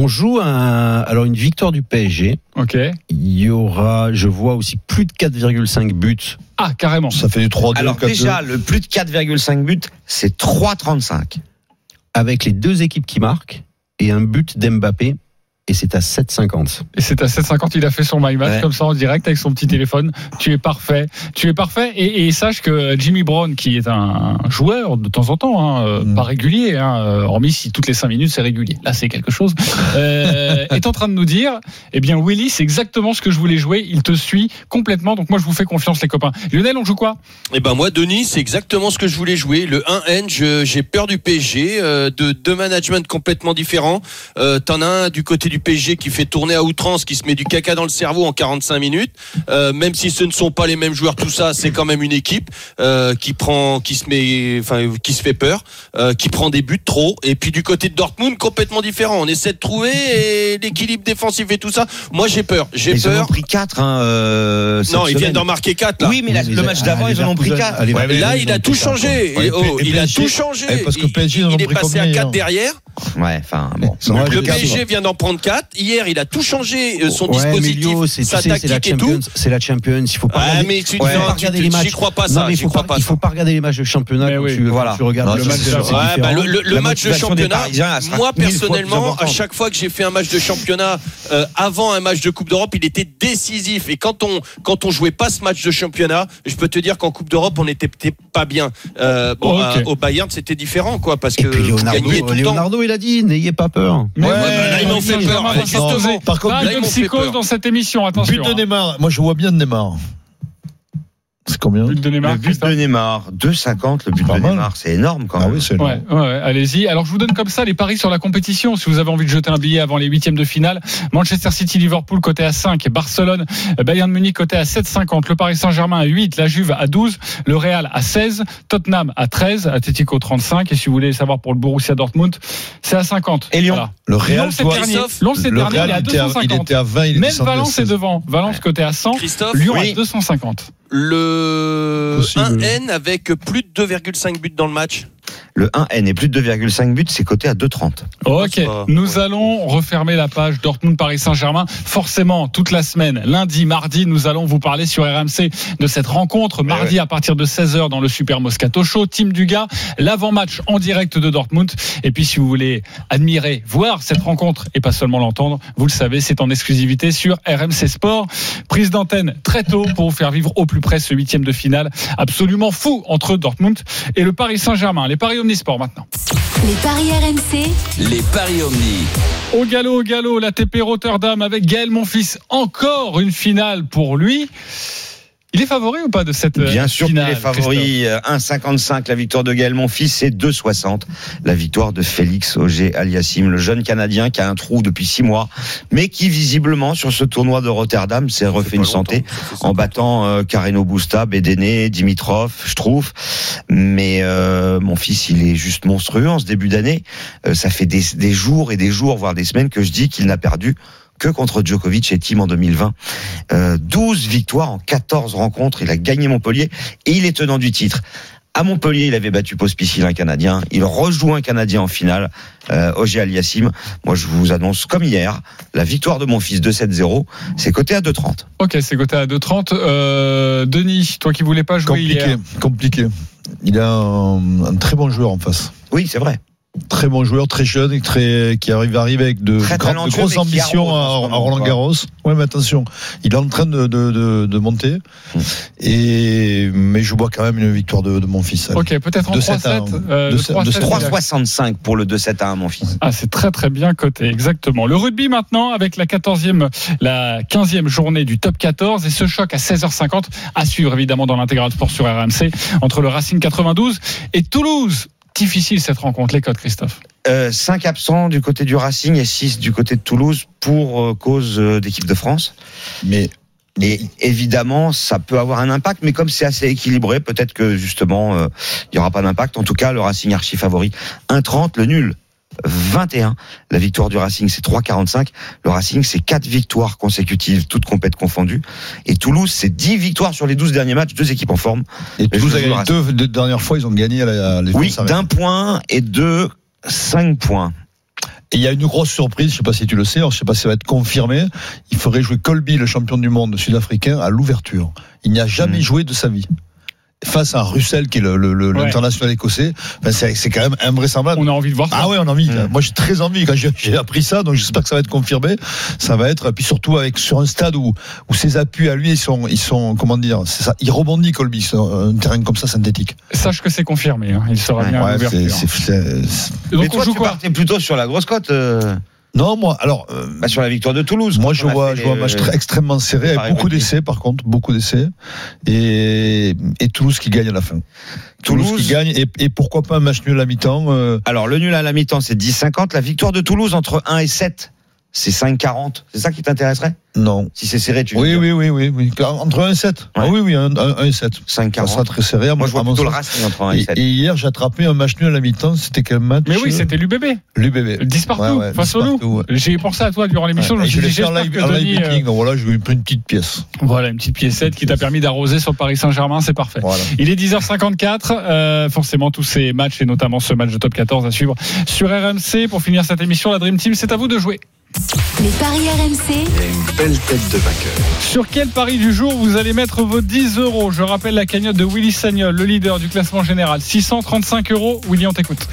On joue un, alors une victoire du PSG. Ok. Il y aura, je vois aussi plus de 4,5 buts. Ah, carrément. Ça fait du 3-2, Alors 4-2. déjà, le plus de 4,5 buts, c'est 3,35. avec les deux équipes qui marquent et un but d'Mbappé et c'est à 7,50. Et c'est à 7,50, il a fait son My Match Ouais. comme ça en direct avec son petit téléphone. Tu es parfait. Tu es parfait. Et, et sache que Jimmy Brown, qui est un joueur de temps en temps, hein, euh, Mm. pas régulier, hein, euh, hormis si toutes les 5 minutes c'est régulier. Là, c'est quelque chose. Euh, (laughs) est en train de nous dire, eh bien, Willy, c'est exactement ce que je voulais jouer. Il te suit complètement. Donc moi, je vous fais confiance, les copains. Lionel, on joue quoi? Eh ben moi, Denis, c'est exactement ce que je voulais jouer. Le 1N, je- j'ai peur du PSG, euh, de deux managements complètement différents. Euh, T'en as un du côté du PSG qui fait tourner à outrance, qui se met du caca dans le cerveau en 45 minutes. Euh, même si ce ne sont pas les mêmes joueurs, tout ça, c'est quand même une équipe euh, qui prend, qui se met, enfin, qui se fait peur, euh, qui prend des buts trop. Et puis du côté de Dortmund, complètement différent. On essaie de trouver l'équilibre défensif et tout ça. Moi, j'ai peur. J'ai Ils en ont peur. pris 4. Hein, euh, Non, ils viennent d'en marquer 4 là. Oui, mais le match d'avant, ils en ont pris Leverkusen, 4. allez, Ouais, mais Là, il a tout changé. Oh, il a tout changé. parce que Il- PSG, il, ont est pris passé à combien 4 hier derrière. Ouais, enfin, bon. (laughs) Ouais, Le PSG ouais. vient d'en prendre 4. Hier, il a tout changé euh, son Ouais, mais dispositif, Lio, c'est tu sa sais, c'est la tactique et tout. C'est la Champions, il faut pas Ah, regarder- mais tu, non, pas tu- regarder tu- les matchs. j'y crois pas Non, ça. mais il j'y faut crois pas, pas il faut pas regarder les matchs de championnat Mais quand, oui. tu, quand Voilà. tu regardes Non, le match de Ouais, bah, le, le- le match de championnat, moi personnellement, à chaque fois que j'ai fait un match de championnat euh, avant un match de Coupe d'Europe, il était décisif. Et quand on quand on jouait pas ce match de championnat, je peux te dire qu'en Coupe d'Europe, on n'était peut-être pas bien. Euh, bon, au Bayern, c'était différent, quoi, parce que Leonardo, il a dit, n'ayez pas peur. Mais Ouais, ouais, bah là, ils m'ont fait peur. Par contre, Pas là, de ils m'ont fait psychose peur. dans cette émission, attention. But de hein. Neymar. Moi, je vois bien Neymar. C'est combien But de Neymar, Le but de Neymar, 2,50 le but de mal. Neymar, c'est énorme quand Ah même. oui, c'est Ouais, ouais, ouais, allez-y. Alors je vous donne comme ça les paris sur la compétition. Si vous avez envie de jeter un billet avant les huitièmes de finale, Manchester City, Liverpool côté à 5, Barcelone, Bayern Munich côté à 7,50, le Paris Saint-Germain à 8, la Juve à 12, le Real à 16, Tottenham à 13, Atletico 35. Et si vous voulez savoir pour le Borussia Dortmund, c'est à 50. Et Lyon Voilà. Le Real, c'est dernier. Lens, c'est le dernier, il était à, il 250. était à 20, il est Même Valence est 16. devant. Valence côté à 100. Christophe, Lyon Oui. à 250. Le Possible. 1N avec plus de 2,5 buts dans le match. Le 1N et plus de 2,5 buts, c'est coté à 2,30. Ok, nous allons refermer la page Dortmund-Paris Saint-Germain. Forcément, toute la semaine, lundi, mardi, nous allons vous parler sur RMC de cette rencontre. Mardi à partir de 16h dans le Super Moscato Show. Team Dugas, l'avant-match en direct de Dortmund. Et puis, si vous voulez admirer, voir cette rencontre et pas seulement l'entendre, vous le savez, c'est en exclusivité sur RMC Sport. Prise d'antenne très tôt pour vous faire vivre au plus près ce huitième de finale absolument fou entre Dortmund et le Paris Saint-Germain. Les paris omnisports maintenant. Les paris RMC, Les paris Omni. Au galop, au galop, la TP Rotterdam avec Gaël Monfils. Encore une finale pour lui. Il est favori ou pas de cette euh, Bien sûr qu'il est favori. Euh, 1,55 la victoire de Gaël Monfils et 2,60 la victoire de Félix Auger Aliassim, le jeune Canadien qui a un trou depuis six mois, mais qui visiblement sur ce tournoi de Rotterdam s'est refait une santé en battant euh, Carreno Busta, Bédéné, Dimitrov, je trouve. Mais euh, mon fils, il est juste monstrueux en ce début d'année. Euh, ça fait des, des jours et des jours, voire des semaines que je dis qu'il n'a perdu que contre Djokovic et Tim en 2020. Euh, 12 victoires en 14 rencontres. Il a gagné Montpellier et il est tenant du titre. À Montpellier, il avait battu Pospisil, un Canadien. Il rejoue un Canadien en finale, euh, Ogier Aliassim. Moi, je vous annonce, comme hier, la victoire de mon fils 2-7-0. C'est coté à 2,30. Ok, c'est coté à 2,30. Euh, Denis, toi qui voulais pas jouer Compliqué, hier. compliqué. Il a un, un très bon joueur en face. Oui, c'est vrai. Très bon joueur, très jeune et très, qui arrive à arriver avec de, grandes- de grosses ambitions à, Roland. Garros. Ouais, mais attention, il est en train de, de, de, de monter. Hmm. Et, mais je vois quand même une victoire de, de mon fils. allez. Ok, peut-être en De sept à 3-7. un. euh, De le sept- 3-7, de sept. c'est la- 3,65 pour le 2-7 à 1, mon fils. Ah, c'est très très bien coté, exactement. Le rugby maintenant avec la 14e, la 15e journée du top 14 et ce choc à 16h50 à suivre évidemment dans l'intégral sport sur RMC entre le Racing 92 et Toulouse. Difficile cette rencontre, les codes, Christophe. Euh, 5 absents du côté du Racing et 6 du côté de Toulouse pour euh, cause euh, d'équipe de France. Mais Et évidemment, ça peut avoir un impact, mais comme c'est assez équilibré, peut-être que justement, euh, il n'y aura pas d'impact. En tout cas, le Racing archi favori 1,30, le nul 21. La victoire du Racing, c'est 3,45. Le Racing, c'est 4 victoires consécutives, toutes compètes confondues. Et Toulouse, c'est 10 victoires sur les 12 derniers matchs, deux équipes en forme. Et Toulouse a gagné deux, deux dernières fois, ils ont gagné à la, à Oui, d'un point et de 5 points. Et il y a une grosse surprise, je sais pas si tu le sais, alors je sais pas si ça va être confirmé. Il ferait jouer Colby, le champion du monde sud-africain, à l'ouverture. Il n'y a jamais Mm. joué de sa vie. Face à Russell, qui est le- le- le- Ouais. l'international écossais, enfin, c'est quand même invraisemblable. On a envie de voir ça. Ah ouais, on a envie. Mm. Moi, j'ai très envie quand j'ai appris ça, donc j'espère que ça va être confirmé. Ça va être, puis surtout avec sur un stade où où ses appuis à lui, ils sont, ils sont, comment dire, c'est ça, il rebondit Colby sur un terrain comme ça synthétique. Sache que c'est confirmé. hein. Il sera bien à Ouais, c'est- Donc on joue tu quoi plutôt sur la grosse cote, euh, non, moi, alors. euh, bah, sur la victoire de Toulouse. Moi, je vois, je vois un match très- extrêmement serré, avec beaucoup d'essais, par contre, beaucoup d'essais, et, et Toulouse qui gagne à la fin. Toulouse, Toulouse. qui gagne, et, et pourquoi pas un match nul à la mi-temps. euh, Alors, le nul à la mi-temps, c'est 10,50. La victoire de Toulouse entre 1 et 7, c'est 5,40. C'est ça qui t'intéresserait? Non. Si c'est serré, tu veux Oui, dire oui, oui, oui, oui. Entre 1 et 7. Ah Ouais. oui, oui, 1, et 7. Ça 5,40. sera très serré. Moi, je vois plutôt le. Racing entre 1 et Et, 7. et hier, j'ai attrapé un match nul à la mi-temps. C'était quel match Mais oui, c'était l'UBB. l'UBB. 10 partout, Ouais, ouais, face 10 au loup. J'ai pensé à toi durant l'émission. Ouais, je me et suis je l'ai fait en live, live euh, betting, donc voilà, j'ai eu une petite pièce. Voilà, une petite piécette qui t'a permis d'arroser sur Paris Saint-Germain, c'est parfait. Voilà. Il est 10h54, euh, forcément tous ces matchs et notamment ce match de top 14 à suivre sur RMC. Pour finir cette émission, la Dream Team, c'est à vous de jouer. Les paris RMC, une belle tête de vainqueur. Sur quel pari du jour vous allez mettre vos 10 euros Je rappelle la cagnotte de Willy Sagnol, le leader du classement général. 635 euros. Willy, on t'écoute.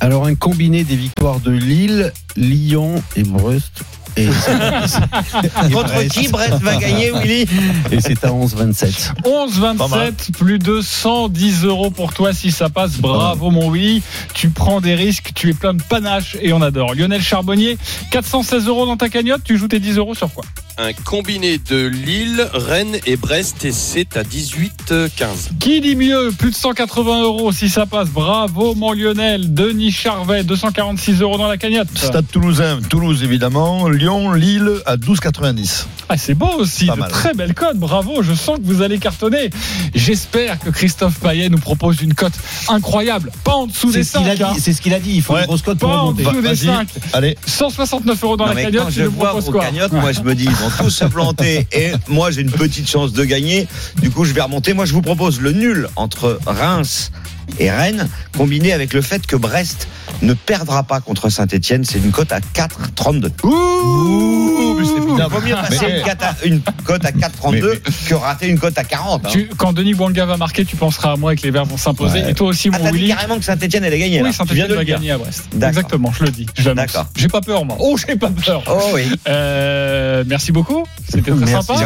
Alors un combiné des victoires de Lille, Lyon et Brest. Et, (laughs) Contre qui Brest va gagner, Willy Et c'est à 11-27. 11-27, plus de 110 euros pour toi si ça passe. Bravo mon Willy. Tu prends des risques, tu es plein de panache et on adore. Lionel Charbonnier, 416 euros dans ta cagnotte. Tu joues tes 10 euros sur quoi? Un combiné de Lille, Rennes et Brest et c'est à 18-15. Qui dit mieux Plus de 180 euros si ça passe. Bravo mon Lionel. Denis Charvet, 246 euros dans la cagnotte. Stade Toulousain, Toulouse évidemment, Lyon, Lille à 12,90. Ah, c'est beau aussi, de très belle cote, bravo, je sens que vous allez cartonner. J'espère que Christophe Payet nous propose une cote incroyable, pas en dessous des ce qu'il 5, a dit. C'est ce qu'il a dit. Il faut Ouais. une grosse cote pour pas en dessous des Vas-y. 5. Allez, 169 euros dans Non, la cagnotte, quand tu je nous vois proposes quoi cagnottes, moi je me dis, ils vont tous se planter et moi j'ai une petite chance de gagner. Du coup, je vais remonter. Moi, je vous propose le nul entre Reims et Rennes, combiné avec le fait que Brest ne perdra pas contre Saint-Etienne. C'est une cote à 4,32. Ouh, Il vaut mieux passer Mais- une, cote à- (laughs) une cote à 4,32 que rater une cote à 40. hein. Tu- quand Denis Bouanga va marquer, tu penseras à moi et que les Verts vont s'imposer. Ouais. Et toi aussi, Ah, mon dit Willy. carrément que Saint-Etienne allait gagner. là. Oui, Saint-Etienne va gagner à Brest. Exactement, je le dis. D'accord. J'ai pas peur, moi. Oh, j'ai pas peur. Oh (laughs) oui. Euh, merci beaucoup. C'était très Merci, sympa.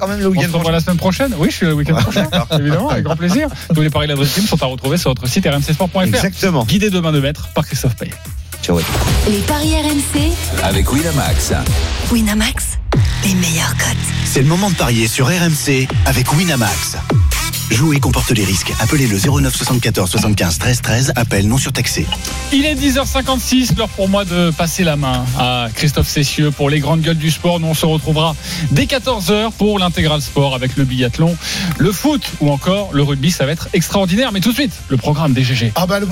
Quand même le On se revoit la semaine prochaine. Oui, je suis le week-end (laughs) prochain. Évidemment, avec grand plaisir. Tous les paris de la Dream Team sont à retrouver sur notre site rmcsport.fr. Exactement. Guidé de main de maître par Christophe Payet. Ciao. les paris RMC, Avec Winamax. Winamax, les meilleurs cotes. C'est le moment de parier sur RMC avec Winamax. Jouer comporte les risques. Appelez le 09 74 75 13 13. Appel non surtaxé. Il est 10h56, l'heure pour moi de passer la main à Christophe Cessieux pour les grandes gueules du sport. Nous, on se retrouvera dès 14h pour l'intégral sport avec le biathlon, le foot ou encore le rugby. Ça va être extraordinaire. Mais tout de suite, le programme des GG. Ah bah le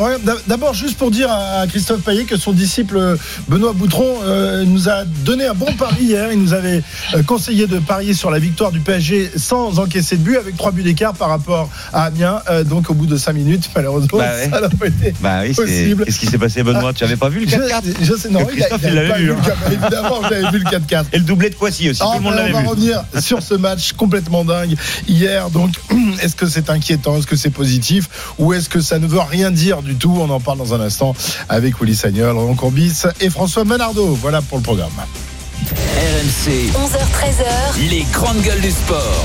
d'abord juste pour dire à Christophe Payet que son disciple Benoît Boutron euh, nous a donné un bon pari hier. Il nous avait euh, conseillé de parier sur la victoire du PSG sans encaisser de but avec trois buts d'écart par rapport à Amiens. Euh, donc au bout de cinq minutes, malheureusement, Bah ouais. ça n'a pas été. Bah oui, c'est. Possible. Qu'est-ce qui s'est passé, Benoît? Tu avais pas vu le Je, 4-4 je sais, non, Que Christophe, il il avait l'avait pas vu, vu. hein. le 4-4. Évidemment, j'avais vu le 4-4. Et le doublé de Poissy aussi. Ah, Tout le monde ben, l'avait on va vu. revenir sur ce match complètement dingue hier. Donc, (clears throat) est-ce que c'est inquiétant? Est-ce que c'est positif? Ou est-ce que ça ne veut rien dire du tout? On en parle dans un instant avec Willy Sagnol, Roland Courbis et François Menardo. Voilà pour le programme. RMC. 11h13h, Les grandes gueules du sport.